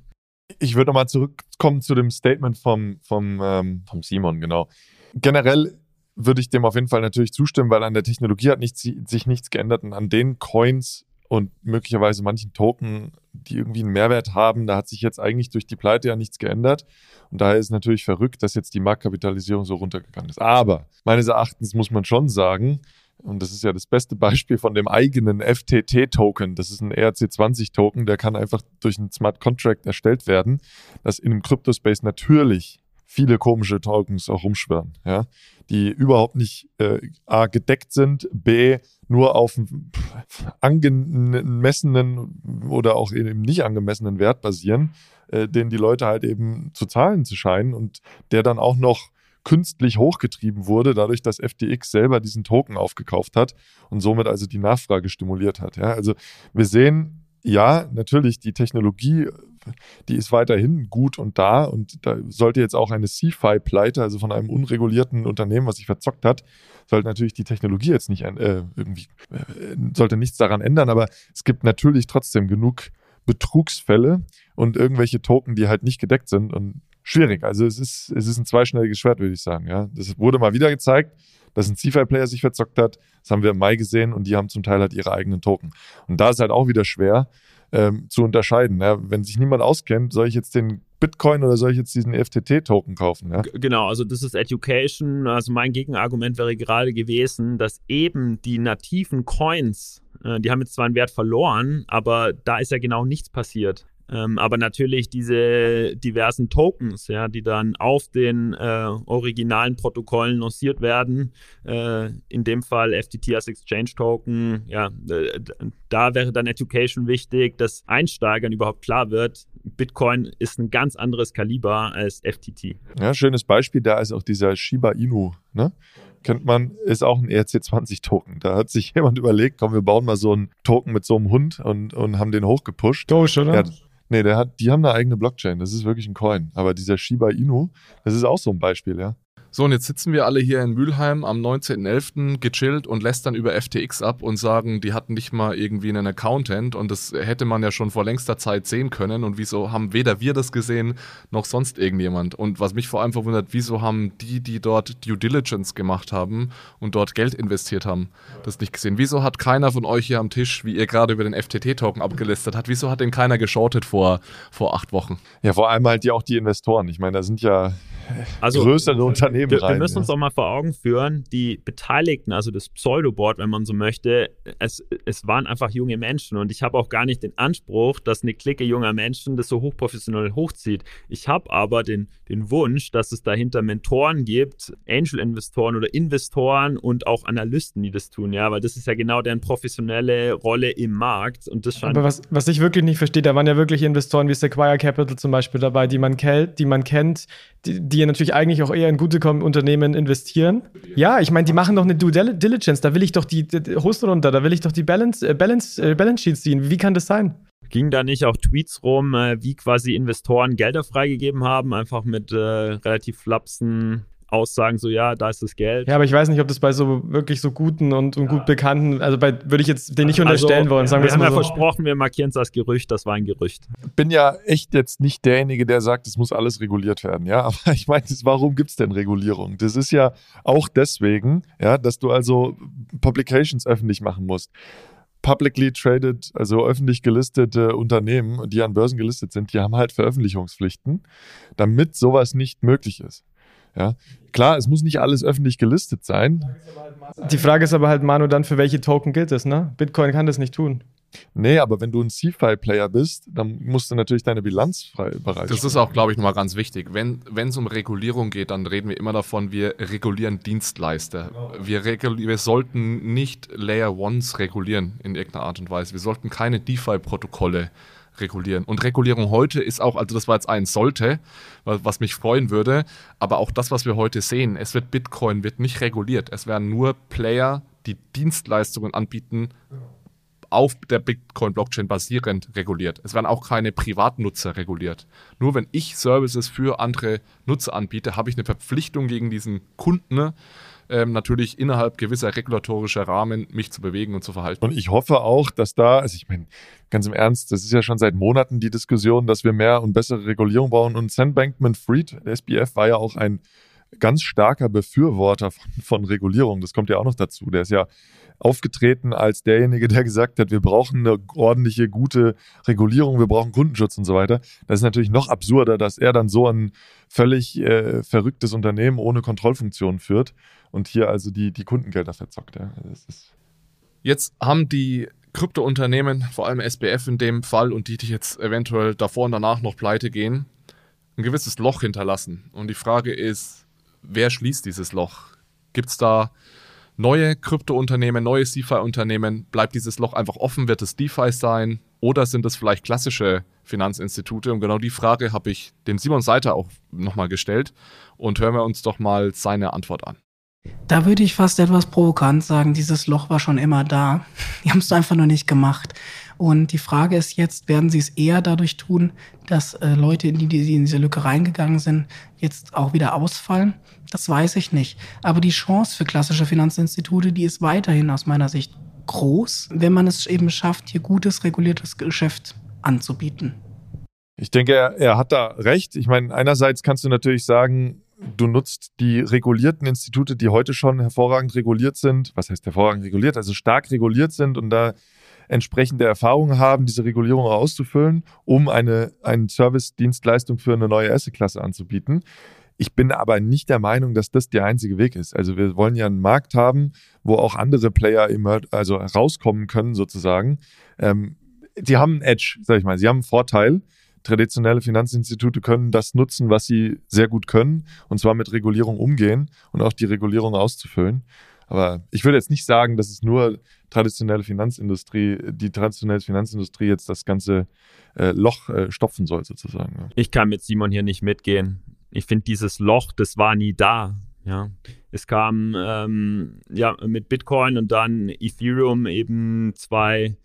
Ich würde nochmal zurückkommen zu dem Statement vom, vom, ähm, vom Simon, genau. Generell würde ich dem auf jeden Fall natürlich zustimmen, weil an der Technologie hat nichts, sich nichts geändert und an den Coins und möglicherweise manchen Token, die irgendwie einen Mehrwert haben, da hat sich jetzt eigentlich durch die Pleite ja nichts geändert. Und daher ist natürlich verrückt, dass jetzt die Marktkapitalisierung so runtergegangen ist. Aber meines Erachtens muss man schon sagen, und das ist ja das beste Beispiel von dem eigenen FTT-Token. Das ist ein ERC20-Token, der kann einfach durch einen Smart Contract erstellt werden, dass in einem Crypto-Space natürlich viele komische Tokens auch rumschwirren, ja, die überhaupt nicht äh, A gedeckt sind, B nur auf angemessenen oder auch eben nicht angemessenen Wert basieren, äh, den die Leute halt eben zu zahlen zu scheinen und der dann auch noch künstlich hochgetrieben wurde, dadurch, dass FTX selber diesen Token aufgekauft hat und somit also die Nachfrage stimuliert hat. Ja, also wir sehen, ja, natürlich, die Technologie, die ist weiterhin gut und da und da sollte jetzt auch eine CFI-Pleite, also von einem unregulierten Unternehmen, was sich verzockt hat, sollte natürlich die Technologie jetzt nicht äh, irgendwie, äh, sollte nichts daran ändern, aber es gibt natürlich trotzdem genug Betrugsfälle und irgendwelche Token, die halt nicht gedeckt sind und schwierig. Also es ist, es ist ein zweischneidiges Schwert, würde ich sagen. Ja. Das wurde mal wieder gezeigt, dass ein CFI-Player sich verzockt hat. Das haben wir im Mai gesehen und die haben zum Teil halt ihre eigenen Token. Und da ist halt auch wieder schwer ähm, zu unterscheiden. Ja. Wenn sich niemand auskennt, soll ich jetzt den Bitcoin oder soll ich jetzt diesen FTT-Token kaufen? Ja? Genau, also das ist Education. Also mein Gegenargument wäre gerade gewesen, dass eben die nativen Coins, äh, die haben jetzt zwar einen Wert verloren, aber da ist ja genau nichts passiert. Ähm, aber natürlich diese diversen Tokens, ja, die dann auf den äh, originalen Protokollen lanciert werden, äh, in dem Fall FTT als Exchange Token, ja, äh, da wäre dann Education wichtig, dass Einsteigern überhaupt klar wird, Bitcoin ist ein ganz anderes Kaliber als FTT. Ja, schönes Beispiel, da ist auch dieser Shiba Inu, ne? kennt man, ist auch ein ERC20-Token. Da hat sich <laughs> jemand überlegt, komm, wir bauen mal so einen Token mit so einem Hund und, und haben den hochgepusht. Doge, oder? Ja, Nee, der hat, die haben eine eigene Blockchain. Das ist wirklich ein Coin. Aber dieser Shiba Inu, das ist auch so ein Beispiel, ja. So, und jetzt sitzen wir alle hier in Mülheim am 19.11. gechillt und lästern über FTX ab und sagen, die hatten nicht mal irgendwie einen Accountant und das hätte man ja schon vor längster Zeit sehen können. Und wieso haben weder wir das gesehen noch sonst irgendjemand? Und was mich vor allem verwundert, wieso haben die, die dort Due Diligence gemacht haben und dort Geld investiert haben, das nicht gesehen? Wieso hat keiner von euch hier am Tisch, wie ihr gerade über den FTT-Token abgelistet habt, wieso hat den keiner geschortet vor, vor acht Wochen? Ja, vor allem halt ja auch die Investoren. Ich meine, da sind ja also, größere Unternehmen wir, rein. Wir müssen ja. uns auch mal vor Augen führen, die Beteiligten, also das Pseudoboard, wenn man so möchte, es, es waren einfach junge Menschen und ich habe auch gar nicht den Anspruch, dass eine Clique junger Menschen das so hochprofessionell hochzieht. Ich habe aber den, den Wunsch, dass es dahinter Mentoren gibt, Angel-Investoren oder Investoren und auch Analysten, die das tun, ja, weil das ist ja genau deren professionelle Rolle im Markt und das scheint. Aber was, was ich wirklich nicht verstehe, da waren ja wirklich Investoren wie Sequire Capital zum Beispiel dabei, die man kennt, die man kennt, die, die natürlich eigentlich auch eher in gute Unternehmen investieren. Ja, ich meine, die machen doch eine Due Diligence. Da will ich doch die, die Host runter, da will ich doch die Balance, äh, Balance, äh, Balance Sheets ziehen. Wie kann das sein? Ging da nicht auch Tweets rum, äh, wie quasi Investoren Gelder freigegeben haben, einfach mit äh, relativ flapsen Aussagen, so ja, da ist das Geld. Ja, aber ich weiß nicht, ob das bei so wirklich so guten und, und gut bekannten, also bei würde ich jetzt den nicht unterstellen also, wollen, sagen wir. Wir haben ja so. versprochen, wir markieren es als Gerücht, das war ein Gerücht. Bin ja echt jetzt nicht derjenige, der sagt, es muss alles reguliert werden, ja. <laughs> Aber ich meine, warum gibt es denn Regulierung? Das ist ja auch deswegen, ja, dass du also Publications öffentlich machen musst publicly traded, also öffentlich gelistete Unternehmen, die an Börsen gelistet sind, die haben halt Veröffentlichungspflichten, damit sowas nicht möglich ist. Ja, klar, es muss nicht alles öffentlich gelistet sein. Die Frage ist aber halt, Manu, dann für welche Token gilt das, ne? Bitcoin kann das nicht tun. Nee, aber wenn du ein CFI-Player bist, dann musst du natürlich deine Bilanz frei bereitstellen. Das ist auch, glaube ich, nochmal ganz wichtig. Wenn es um Regulierung geht, dann reden wir immer davon, wir regulieren Dienstleister. Wir, regul wir sollten nicht Layer Ones regulieren in irgendeiner Art und Weise. Wir sollten keine DeFi-Protokolle regulieren regulieren. Und Regulierung heute ist auch, also das war jetzt ein sollte, was mich freuen würde, aber auch das, was wir heute sehen, es wird Bitcoin, wird nicht reguliert. Es werden nur Player, die Dienstleistungen anbieten, auf der Bitcoin-Blockchain basierend reguliert. Es werden auch keine Privatnutzer reguliert. Nur wenn ich Services für andere Nutzer anbiete, habe ich eine Verpflichtung gegen diesen Kunden, ähm, natürlich innerhalb gewisser regulatorischer Rahmen mich zu bewegen und zu verhalten. Und ich hoffe auch, dass da, also ich meine, ganz im Ernst, das ist ja schon seit Monaten die Diskussion, dass wir mehr und bessere Regulierung brauchen. Und Sam Bankman-Fried, der SBF, war ja auch ein ganz starker Befürworter von, von Regulierung. Das kommt ja auch noch dazu. Der ist ja aufgetreten als derjenige, der gesagt hat, wir brauchen eine ordentliche, gute Regulierung, wir brauchen Kundenschutz und so weiter. Das ist natürlich noch absurder, dass er dann so ein völlig äh, verrücktes Unternehmen ohne Kontrollfunktion führt und hier also die, die Kundengelder verzockt. Ja. Jetzt haben die Kryptounternehmen, vor allem SBF in dem Fall und die, die jetzt eventuell davor und danach noch pleite gehen, ein gewisses Loch hinterlassen. Und die Frage ist, wer schließt dieses Loch? Gibt es da neue Kryptounternehmen, neue CeFi-Unternehmen? Bleibt dieses Loch einfach offen? Wird es DeFi sein? Oder sind es vielleicht klassische Finanzinstitute? Und genau die Frage habe ich dem Simon Seiter auch nochmal gestellt. Und hören wir uns doch mal seine Antwort an. Da würde ich fast etwas provokant sagen, dieses Loch war schon immer da. <laughs> Die haben es einfach nur nicht gemacht. Und die Frage ist jetzt, werden sie es eher dadurch tun, dass äh, Leute, die, die in diese Lücke reingegangen sind, jetzt auch wieder ausfallen? Das weiß ich nicht. Aber die Chance für klassische Finanzinstitute, die ist weiterhin aus meiner Sicht groß, wenn man es eben schafft, hier gutes, reguliertes Geschäft anzubieten. Ich denke, er, er hat da recht. Ich meine, einerseits kannst du natürlich sagen, du nutzt die regulierten Institute, die heute schon hervorragend reguliert sind, was heißt hervorragend reguliert, also stark reguliert sind und da entsprechende Erfahrungen haben, diese Regulierung auszufüllen, um eine, eine Service-Dienstleistung für eine neue Asset-Klasse anzubieten. Ich bin aber nicht der Meinung, dass das der einzige Weg ist. Also wir wollen ja einen Markt haben, wo auch andere Player immer also rauskommen können sozusagen. Ähm, die haben einen Edge, sag ich mal. Sie haben einen Vorteil traditionelle Finanzinstitute können das nutzen, was sie sehr gut können, und zwar mit Regulierung umgehen und auch die Regulierung auszufüllen. Aber ich würde jetzt nicht sagen, dass es nur traditionelle Finanzindustrie, die traditionelle Finanzindustrie jetzt das ganze äh, Loch äh, stopfen soll, sozusagen. Ich kann mit Simon hier nicht mitgehen. Ich finde, dieses Loch, das war nie da. Ja, es kam ähm, ja mit Bitcoin und dann Ethereum eben zwei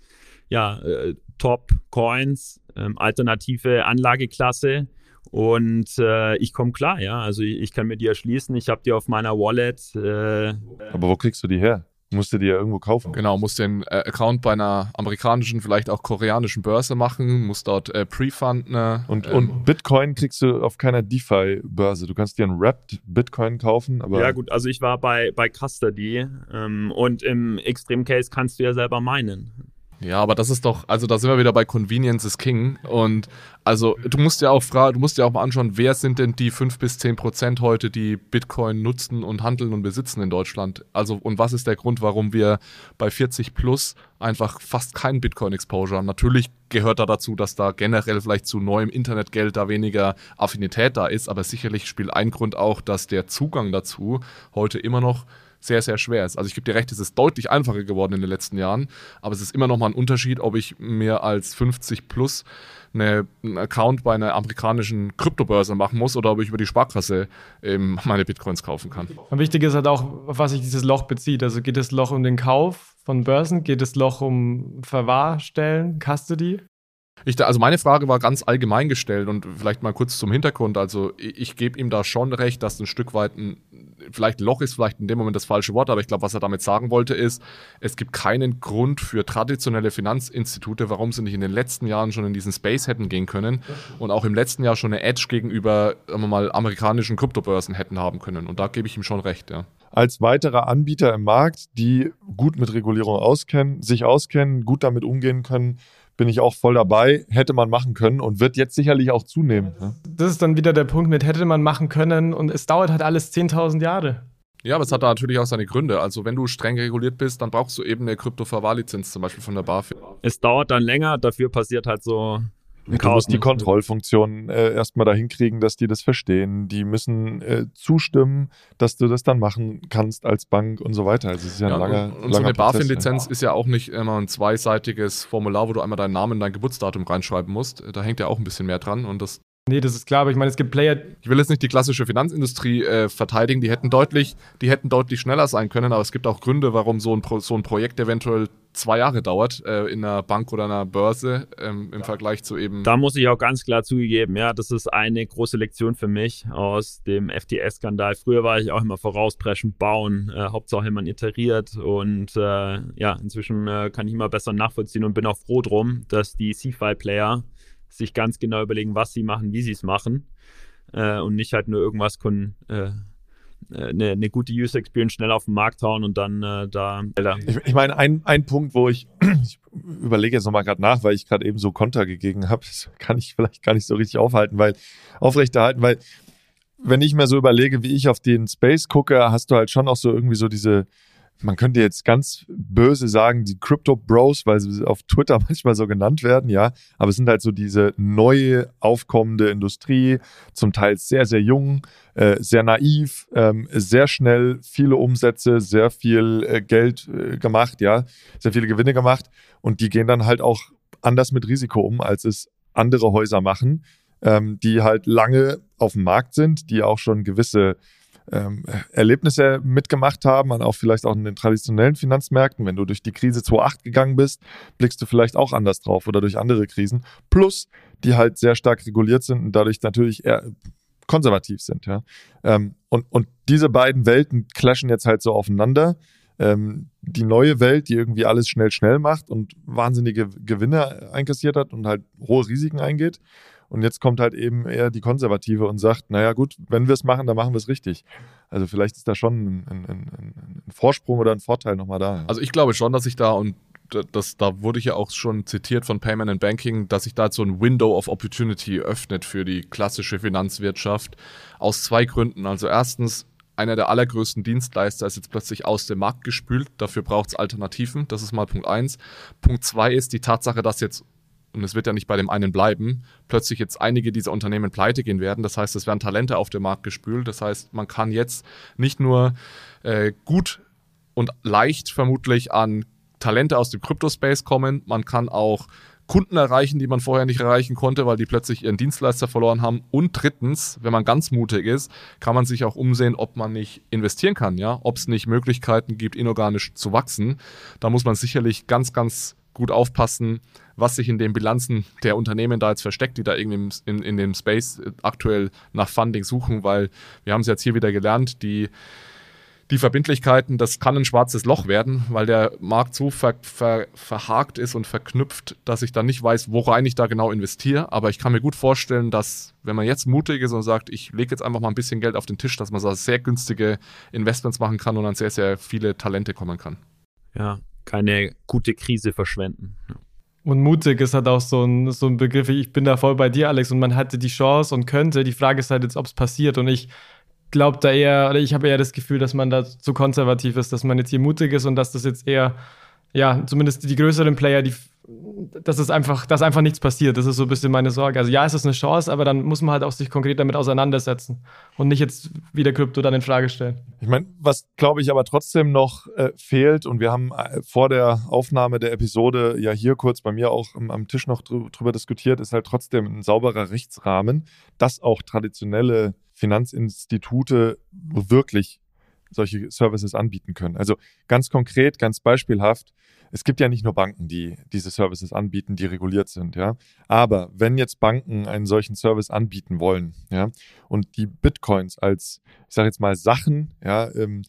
ja, äh, Top-Coins, ähm, alternative Anlageklasse. Und äh, ich komme klar, ja. Also ich, ich, kann mir die erschließen. Ich habe die auf meiner Wallet. Äh, Aber wo kriegst du die her? Musst du die ja irgendwo kaufen. Genau, musst den äh, Account bei einer amerikanischen, vielleicht auch koreanischen Börse machen, musst dort äh, Pre-Fund. Ne, und, ähm, und Bitcoin kriegst du auf keiner DeFi-Börse. Du kannst dir einen Wrapped Bitcoin kaufen, aber. Ja, gut, also ich war bei, bei Custody ähm, und im Extrem-Case kannst du ja selber meinen. Ja, aber das ist doch, also da sind wir wieder bei Convenience is King. Und also du musst ja auch fragen, du musst ja auch mal anschauen, wer sind denn die 5 bis 10 Prozent heute, die Bitcoin nutzen und handeln und besitzen in Deutschland? Also, und was ist der Grund, warum wir bei 40 plus einfach fast kein Bitcoin-Exposure haben? Natürlich gehört da dazu, dass da generell vielleicht zu neuem Internetgeld da weniger Affinität da ist, aber sicherlich spielt ein Grund auch, dass der Zugang dazu heute immer noch sehr, sehr schwer ist. Also ich gebe dir recht, es ist deutlich einfacher geworden in den letzten Jahren, aber es ist immer noch mal ein Unterschied, ob ich mir als 50 plus eine, einen Account bei einer amerikanischen Kryptobörse machen muss oder ob ich über die Sparkasse ähm, meine Bitcoins kaufen kann. Und wichtig ist halt auch, auf was sich dieses Loch bezieht. Also geht das Loch um den Kauf von Börsen, geht das Loch um Verwahrstellen, Custody? Ich, also meine Frage war ganz allgemein gestellt und vielleicht mal kurz zum Hintergrund. Also ich, ich gebe ihm da schon recht, dass ein Stück weit ein, vielleicht Loch ist vielleicht in dem Moment das falsche Wort, aber ich glaube, was er damit sagen wollte ist, es gibt keinen Grund für traditionelle Finanzinstitute, warum sie nicht in den letzten Jahren schon in diesen Space hätten gehen können und auch im letzten Jahr schon eine Edge gegenüber, sagen wir mal, amerikanischen Kryptobörsen hätten haben können. Und da gebe ich ihm schon recht, ja als weiterer Anbieter im Markt, die gut mit Regulierung auskennen, sich auskennen, gut damit umgehen können, bin ich auch voll dabei. Hätte man machen können und wird jetzt sicherlich auch zunehmen. Ne? Das ist dann wieder der Punkt mit hätte man machen können und es dauert halt alles 10.000 Jahre. Ja, aber es hat da natürlich auch seine Gründe. Also wenn du streng reguliert bist, dann brauchst du eben eine Krypto-Verwahrlizenz zum Beispiel von der BaFin. Es dauert dann länger, dafür passiert halt so Du musst die Kontrollfunktion äh, erstmal dahin kriegen, dass die das verstehen. Die müssen äh, zustimmen, dass du das dann machen kannst als Bank und so weiter. Also es ist ja, ja ein langer Und, und so eine BaFin-Lizenz ja. ist ja auch nicht immer ein zweiseitiges Formular, wo du einmal deinen Namen und dein Geburtsdatum reinschreiben musst. Da hängt ja auch ein bisschen mehr dran und das Nee, das ist klar, aber ich meine, es gibt Player. Ich will jetzt nicht die klassische Finanzindustrie äh, verteidigen, die hätten deutlich, die hätten deutlich schneller sein können, aber es gibt auch Gründe, warum so ein, Pro, so ein Projekt eventuell zwei Jahre dauert äh, in einer Bank oder einer Börse ähm, im Vergleich zu eben. Da muss ich auch ganz klar zugeben, ja, das ist eine große Lektion für mich aus dem FTS-Skandal. Früher war ich auch immer vorauspreschen, bauen, äh, Hauptsache man iteriert und äh, ja, inzwischen äh, kann ich immer besser nachvollziehen und bin auch froh drum, dass die C-File-Player sich ganz genau überlegen, was sie machen, wie sie es machen äh, und nicht halt nur irgendwas kon, äh, eine, eine, gute User Experience schnell auf den Markt hauen und dann äh, da. Ich, ich meine, ein, ein Punkt, wo ich, <clears throat> ich überlege jetzt nochmal gerade nach, weil ich gerade eben so Konter gegeben habe, das kann ich vielleicht gar nicht so richtig aufhalten, weil aufrechterhalten, weil wenn ich mir so überlege, wie ich auf den Space gucke, hast du halt schon auch so irgendwie so diese man könnte jetzt ganz böse sagen, die Crypto Bros, weil sie auf Twitter <laughs> manchmal so genannt werden, ja, aber es sind halt so diese neue aufkommende Industrie, zum Teil sehr, sehr jung, äh, sehr naiv, ähm, sehr schnell viele Umsätze, sehr viel äh, Geld äh, gemacht, ja, sehr viele Gewinne gemacht. Und die gehen dann halt auch anders mit Risiko um, als es andere Häuser machen, ähm, die halt lange auf dem Markt sind, die auch schon gewisse ähm, Erlebnisse mitgemacht haben, auch vielleicht auch in den traditionellen Finanzmärkten. Wenn du durch die Krise 2008 gegangen bist, blickst du vielleicht auch anders drauf oder durch andere Krisen. Plus, die halt sehr stark reguliert sind und dadurch natürlich eher konservativ sind. Ja? Ähm, und, und diese beiden Welten clashen jetzt halt so aufeinander. Ähm, die neue Welt, die irgendwie alles schnell, schnell macht und wahnsinnige Gewinne einkassiert hat und halt hohe Risiken eingeht. Und jetzt kommt halt eben eher die Konservative und sagt, naja gut, wenn wir es machen, dann machen wir es richtig. Also vielleicht ist da schon ein, ein, ein, ein Vorsprung oder ein Vorteil nochmal da. Also ich glaube schon, dass ich da und das, da wurde ich ja auch schon zitiert von Payment and Banking, dass sich da so ein Window of Opportunity öffnet für die klassische Finanzwirtschaft aus zwei Gründen. Also erstens, einer der allergrößten Dienstleister ist jetzt plötzlich aus dem Markt gespült. Dafür braucht es Alternativen. Das ist mal Punkt eins. Punkt zwei ist die Tatsache, dass jetzt und es wird ja nicht bei dem einen bleiben, plötzlich jetzt einige dieser Unternehmen pleite gehen werden. Das heißt, es werden Talente auf den Markt gespült. Das heißt, man kann jetzt nicht nur äh, gut und leicht vermutlich an Talente aus dem Crypto-Space kommen, man kann auch Kunden erreichen, die man vorher nicht erreichen konnte, weil die plötzlich ihren Dienstleister verloren haben. Und drittens, wenn man ganz mutig ist, kann man sich auch umsehen, ob man nicht investieren kann, ja, ob es nicht Möglichkeiten gibt, inorganisch zu wachsen. Da muss man sicherlich ganz, ganz gut aufpassen, was sich in den Bilanzen der Unternehmen da jetzt versteckt, die da irgendwie in, in dem Space aktuell nach Funding suchen, weil wir haben es jetzt hier wieder gelernt, die die Verbindlichkeiten, das kann ein schwarzes Loch werden, weil der Markt so ver, ver, verhakt ist und verknüpft, dass ich dann nicht weiß, worein ich da genau investiere. Aber ich kann mir gut vorstellen, dass, wenn man jetzt mutig ist und sagt, ich lege jetzt einfach mal ein bisschen Geld auf den Tisch, dass man so sehr günstige Investments machen kann und an sehr, sehr viele Talente kommen kann. Ja, keine gute Krise verschwenden. Und mutig ist halt auch so ein, so ein Begriff. Ich bin da voll bei dir, Alex, und man hatte die Chance und könnte. Die Frage ist halt jetzt, ob es passiert. Und ich glaube da eher, oder ich habe eher das Gefühl, dass man da zu konservativ ist, dass man jetzt hier mutig ist und dass das jetzt eher, ja, zumindest die größeren Player, die, dass es einfach, dass einfach nichts passiert. Das ist so ein bisschen meine Sorge. Also ja, es ist eine Chance, aber dann muss man halt auch sich konkret damit auseinandersetzen und nicht jetzt wieder Krypto dann in Frage stellen. Ich meine, was glaube ich aber trotzdem noch äh, fehlt und wir haben äh, vor der Aufnahme der Episode ja hier kurz bei mir auch am, am Tisch noch drü drüber diskutiert, ist halt trotzdem ein sauberer Rechtsrahmen, dass auch traditionelle Finanzinstitute wirklich solche Services anbieten können. Also ganz konkret, ganz beispielhaft, es gibt ja nicht nur Banken, die diese Services anbieten, die reguliert sind, ja. Aber wenn jetzt Banken einen solchen Service anbieten wollen, ja, und die Bitcoins als, ich sage jetzt mal, Sachen, ja, ähm,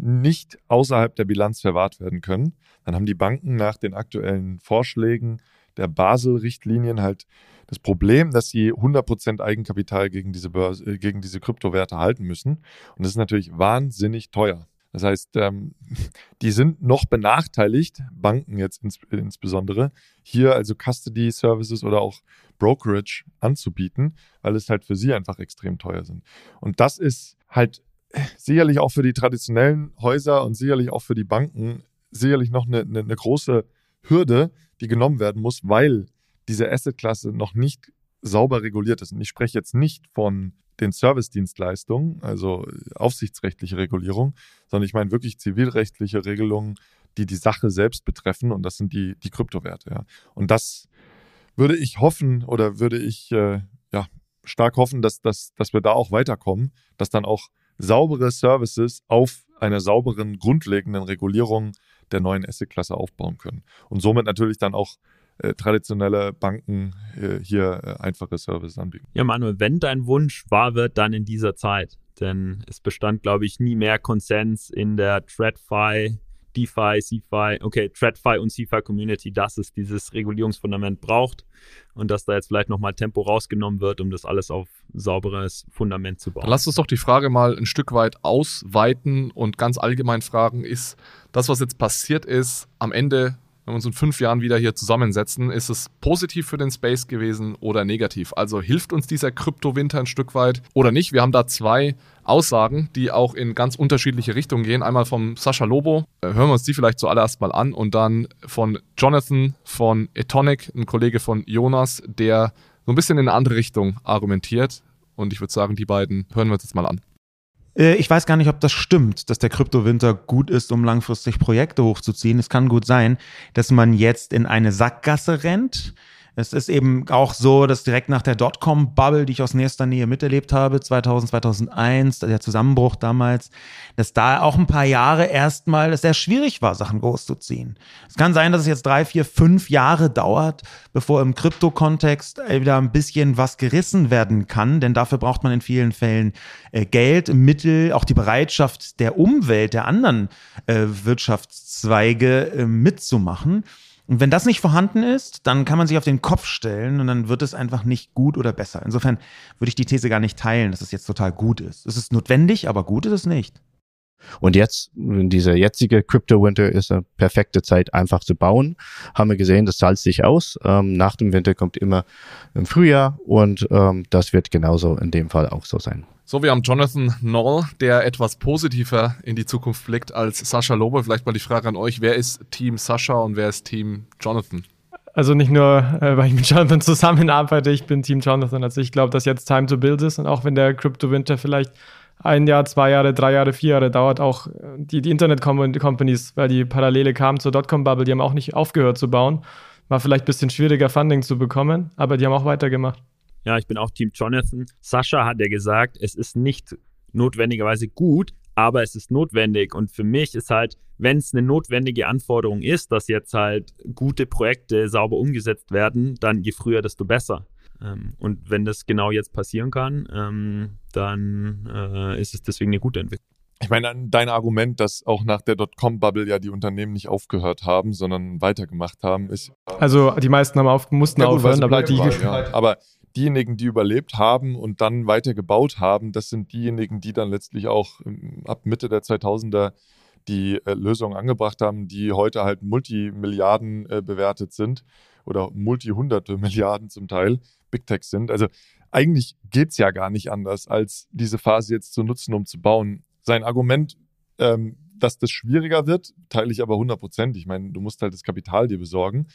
nicht außerhalb der Bilanz verwahrt werden können, dann haben die Banken nach den aktuellen Vorschlägen der Basel-Richtlinien halt das Problem, dass sie 100% Eigenkapital gegen diese, Börse, äh, gegen diese Kryptowerte halten müssen. Und das ist natürlich wahnsinnig teuer. Das heißt, ähm, <laughs> die sind noch benachteiligt, Banken jetzt ins, insbesondere, hier also Custody Services oder auch Brokerage anzubieten, weil es halt für sie einfach extrem teuer sind. Und das ist halt sicherlich auch für die traditionellen Häuser und sicherlich auch für die Banken sicherlich noch eine, eine, eine große Hürde, die genommen werden muss, weil diese Assetklasse noch nicht sauber reguliert ist. Und ich spreche jetzt nicht von den Service-Dienstleistungen, also aufsichtsrechtliche Regulierung, sondern ich meine wirklich zivilrechtliche Regelungen, die die Sache selbst betreffen und das sind die, die Kryptowerte. Ja. Und das würde ich hoffen oder würde ich äh, ja, stark hoffen, dass, dass, dass wir da auch weiterkommen, dass dann auch saubere Services auf einer sauberen, grundlegenden Regulierung der neuen Asset-Klasse aufbauen können. Und somit natürlich dann auch äh, traditionelle Banken äh, hier äh, einfache Services anbieten. Ja, Manuel, wenn dein Wunsch wahr wird, dann in dieser Zeit. Denn es bestand, glaube ich, nie mehr Konsens in der TradFi, DeFi, CeFi, okay, TradFi und CeFi Community, dass es dieses Regulierungsfundament braucht und dass da jetzt vielleicht nochmal Tempo rausgenommen wird, um das alles auf sauberes Fundament zu bauen. Dann lass uns doch die Frage mal ein Stück weit ausweiten und ganz allgemein fragen, ist das, was jetzt passiert ist, am Ende wenn wir uns in fünf Jahren wieder hier zusammensetzen, ist es positiv für den Space gewesen oder negativ? Also hilft uns dieser Kryptowinter ein Stück weit oder nicht? Wir haben da zwei Aussagen, die auch in ganz unterschiedliche Richtungen gehen. Einmal vom Sascha Lobo, äh, hören wir uns die vielleicht zuallererst mal an, und dann von Jonathan von Etonic, ein Kollege von Jonas, der so ein bisschen in eine andere Richtung argumentiert. Und ich würde sagen, die beiden hören wir uns jetzt mal an. Äh, ich weiß gar nicht, ob das stimmt, dass der Kryptowinter gut ist, um langfristig Projekte hochzuziehen. Es kann gut sein, dass man jetzt in eine Sackgasse rennt, es ist eben auch so, dass direkt nach der Dotcom-Bubble, die ich aus nächster Nähe miterlebt habe, 2000, 2001, der Zusammenbruch damals, dass da auch ein paar Jahre erstmal es sehr schwierig war, Sachen großzuziehen. Es kann sein, dass es jetzt drei, vier, fünf Jahre dauert, bevor im Krypto-Kontext wieder ein bisschen was gerissen werden kann, denn dafür braucht man in vielen Fällen äh, Geld, Mittel, auch die Bereitschaft der Umwelt, der anderen äh, Wirtschaftszweige äh, mitzumachen. Und wenn das nicht vorhanden ist, dann kann man sich auf den Kopf stellen und dann wird es einfach nicht gut oder besser. Insofern würde ich die These gar nicht teilen, dass es jetzt total gut ist. Es ist notwendig, aber gut ist es nicht. Und jetzt, dieser jetzige Crypto Winter ist eine perfekte Zeit, einfach zu bauen. Haben wir gesehen, das zahlt sich aus. Ähm, nach dem Winter kommt immer im Frühjahr und ähm, das wird genauso in dem Fall auch so sein. So, wir haben Jonathan Noll, der etwas positiver in die Zukunft blickt als Sascha Lobe. Vielleicht mal die Frage an euch, wer ist Team Sascha und wer ist Team Jonathan? Also nicht nur, äh, weil ich mit Jonathan zusammenarbeite, ich bin Team Jonathan. Also ich glaube, dass jetzt Time to Build ist und auch wenn der Crypto Winter vielleicht ein Jahr, zwei Jahre, drei Jahre, vier Jahre dauert, auch die, die Internet-Companies, weil die Parallele kamen zur Dotcom-Bubble, die haben auch nicht aufgehört zu bauen. War vielleicht ein bisschen schwieriger, Funding zu bekommen, aber die haben auch weitergemacht. Ja, ich bin auch Team Jonathan. Sascha hat ja gesagt, es ist nicht notwendigerweise gut, aber es ist notwendig. Und für mich ist halt, wenn es eine notwendige Anforderung ist, dass jetzt halt gute Projekte sauber umgesetzt werden, dann je früher, desto besser. Ähm, und wenn das genau jetzt passieren kann, ähm, dann äh, ist es deswegen eine gute Entwicklung. Ich meine, dein Argument, dass auch nach der Dotcom-Bubble ja die Unternehmen nicht aufgehört haben, sondern weitergemacht haben, ist. Also die meisten haben auf, mussten ja gut, aufhören, aber die. War, ja. Aber diejenigen, die überlebt haben und dann weiter gebaut haben, das sind diejenigen, die dann letztlich auch ähm, ab Mitte der 2000er die äh, Lösungen angebracht haben, die heute halt Multimilliarden äh, bewertet sind oder multihunderte Milliarden zum Teil Big Tech sind. Also eigentlich geht es ja gar nicht anders, als diese Phase jetzt zu nutzen, um zu bauen. Sein Argument, ähm, dass das schwieriger wird, teile ich aber 100 Prozent. Ich meine, du musst halt das Kapital dir besorgen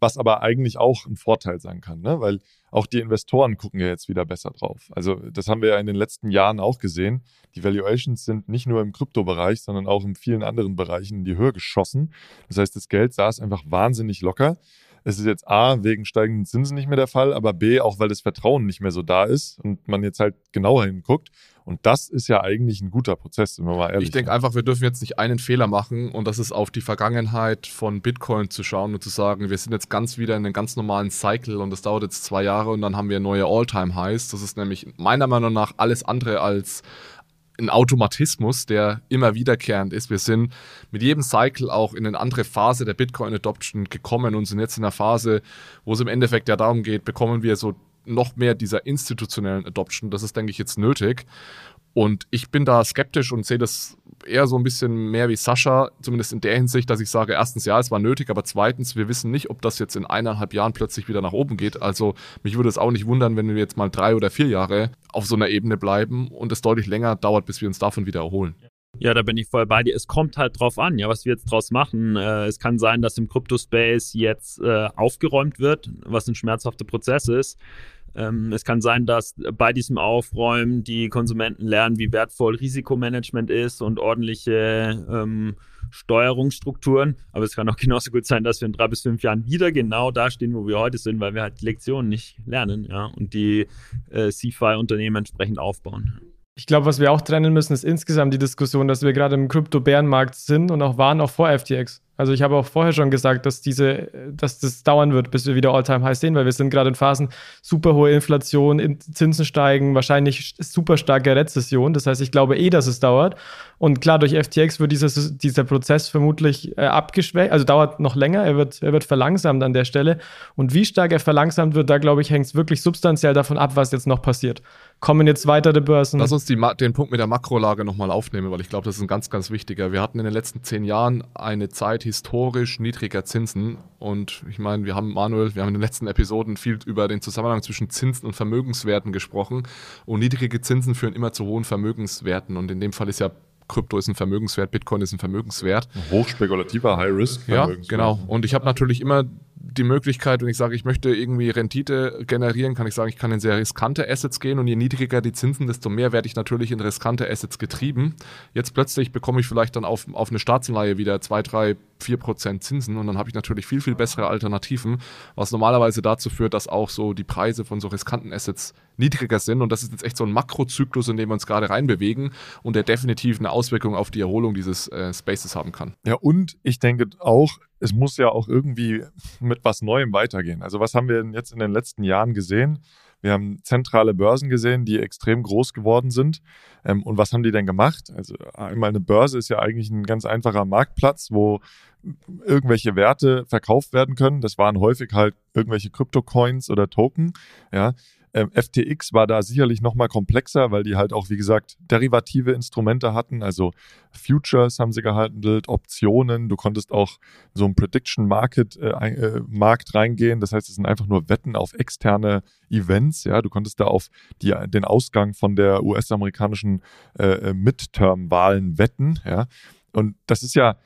was aber eigentlich auch ein Vorteil sein kann, ne? weil auch die Investoren gucken ja jetzt wieder besser drauf. Also das haben wir ja in den letzten Jahren auch gesehen. Die Valuations sind nicht nur im Kryptobereich, sondern auch in vielen anderen Bereichen in die Höhe geschossen. Das heißt, das Geld saß einfach wahnsinnig locker. Es ist jetzt A, wegen steigenden Zinsen nicht mehr der Fall, aber B, auch weil das Vertrauen nicht mehr so da ist und man jetzt halt genauer hinguckt. Und das ist ja eigentlich ein guter Prozess, wenn wir mal ehrlich Ich denke einfach, wir dürfen jetzt nicht einen Fehler machen und das ist auf die Vergangenheit von Bitcoin zu schauen und zu sagen, wir sind jetzt ganz wieder in einem ganz normalen Cycle und das dauert jetzt zwei Jahre und dann haben wir neue All-Time-Highs. Das ist nämlich meiner Meinung nach alles andere als ein Automatismus, der immer wiederkehrend ist. Wir sind mit jedem Cycle auch in eine andere Phase der Bitcoin-Adoption gekommen und sind jetzt in einer Phase, wo es im Endeffekt ja darum geht, bekommen wir so noch mehr dieser institutionellen Adoption. Das ist, denke ich, jetzt nötig. Und ich bin da skeptisch und sehe das eher so ein bisschen mehr wie Sascha, zumindest in der Hinsicht, dass ich sage, erstens, ja, es war nötig, aber zweitens, wir wissen nicht, ob das jetzt in eineinhalb Jahren plötzlich wieder nach oben geht. Also mich würde es auch nicht wundern, wenn wir jetzt mal drei oder vier Jahre auf so einer Ebene bleiben und es deutlich länger dauert, bis wir uns davon wieder erholen. Ja, da bin ich voll bei dir. Es kommt halt drauf an, ja, was wir jetzt draus machen. Äh, es kann sein, dass im Crypto-Space jetzt äh, aufgeräumt wird, was ein schmerzhafter Prozess ist. Ähm, es kann sein, dass bei diesem Aufräumen die Konsumenten lernen, wie wertvoll Risikomanagement ist und ordentliche ähm, Steuerungsstrukturen. Aber es kann auch <laughs> genauso gut sein, dass wir in drei bis fünf Jahren wieder genau da stehen, wo wir heute sind, weil wir halt die Lektionen nicht lernen ja, und die äh, CFI-Unternehmen entsprechend aufbauen. Ich glaube, was wir auch trennen müssen, ist insgesamt die Diskussion, dass wir gerade im Krypto-Bärenmarkt sind und auch waren auch vor FTX. Also ich habe auch vorher schon gesagt, dass diese, dass das dauern wird, bis wir wieder All-Time-High sehen, weil wir sind gerade in Phasen super hohe Inflation, Zinsen steigen, wahrscheinlich super starke Rezession. Das heißt, ich glaube eh, dass es dauert. Und klar, durch FTX wird dieses, dieser Prozess vermutlich äh, abgeschwächt, also dauert noch länger, er wird, er wird verlangsamt an der Stelle. Und wie stark er verlangsamt wird, da glaube ich, hängt es wirklich substanziell davon ab, was jetzt noch passiert. Kommen jetzt weitere Börsen? Lass uns die, den Punkt mit der Makrolage nochmal aufnehmen, weil ich glaube, das ist ein ganz, ganz wichtiger. Wir hatten in den letzten zehn Jahren eine Zeit historisch niedriger Zinsen. Und ich meine, wir haben, Manuel, wir haben in den letzten Episoden viel über den Zusammenhang zwischen Zinsen und Vermögenswerten gesprochen. Und niedrige Zinsen führen immer zu hohen Vermögenswerten. Und in dem Fall ist ja Krypto ist ein Vermögenswert, Bitcoin ist ein Vermögenswert. Hochspekulativer High-Risk. Ja, genau. Und ich habe natürlich immer die Möglichkeit, wenn ich sage, ich möchte irgendwie Rendite generieren, kann ich sagen, ich kann in sehr riskante Assets gehen und je niedriger die Zinsen, desto mehr werde ich natürlich in riskante Assets getrieben. Jetzt plötzlich bekomme ich vielleicht dann auf, auf eine Staatsanleihe wieder 2, 3, 4 Prozent Zinsen und dann habe ich natürlich viel, viel bessere Alternativen, was normalerweise dazu führt, dass auch so die Preise von so riskanten Assets niedriger sind und das ist jetzt echt so ein Makrozyklus, in dem wir uns gerade reinbewegen und der definitiv eine Auswirkung auf die Erholung dieses äh, Spaces haben kann. Ja, und ich denke auch, es muss ja auch irgendwie mit was Neuem weitergehen. Also was haben wir denn jetzt in den letzten Jahren gesehen? Wir haben zentrale Börsen gesehen, die extrem groß geworden sind. Ähm, und was haben die denn gemacht? Also einmal eine Börse ist ja eigentlich ein ganz einfacher Marktplatz, wo irgendwelche Werte verkauft werden können. Das waren häufig halt irgendwelche Kryptocoins oder Token. Ja, ähm, FTX war da sicherlich noch mal komplexer, weil die halt auch, wie gesagt, derivative Instrumente hatten. Also Futures haben sie gehandelt, Optionen. Du konntest auch so ein Prediction Market äh, äh, Markt reingehen. Das heißt, es sind einfach nur Wetten auf externe Events. Ja, du konntest da auf die, den Ausgang von der US-amerikanischen äh, äh, Midterm-Wahlen wetten. Ja, und das ist ja,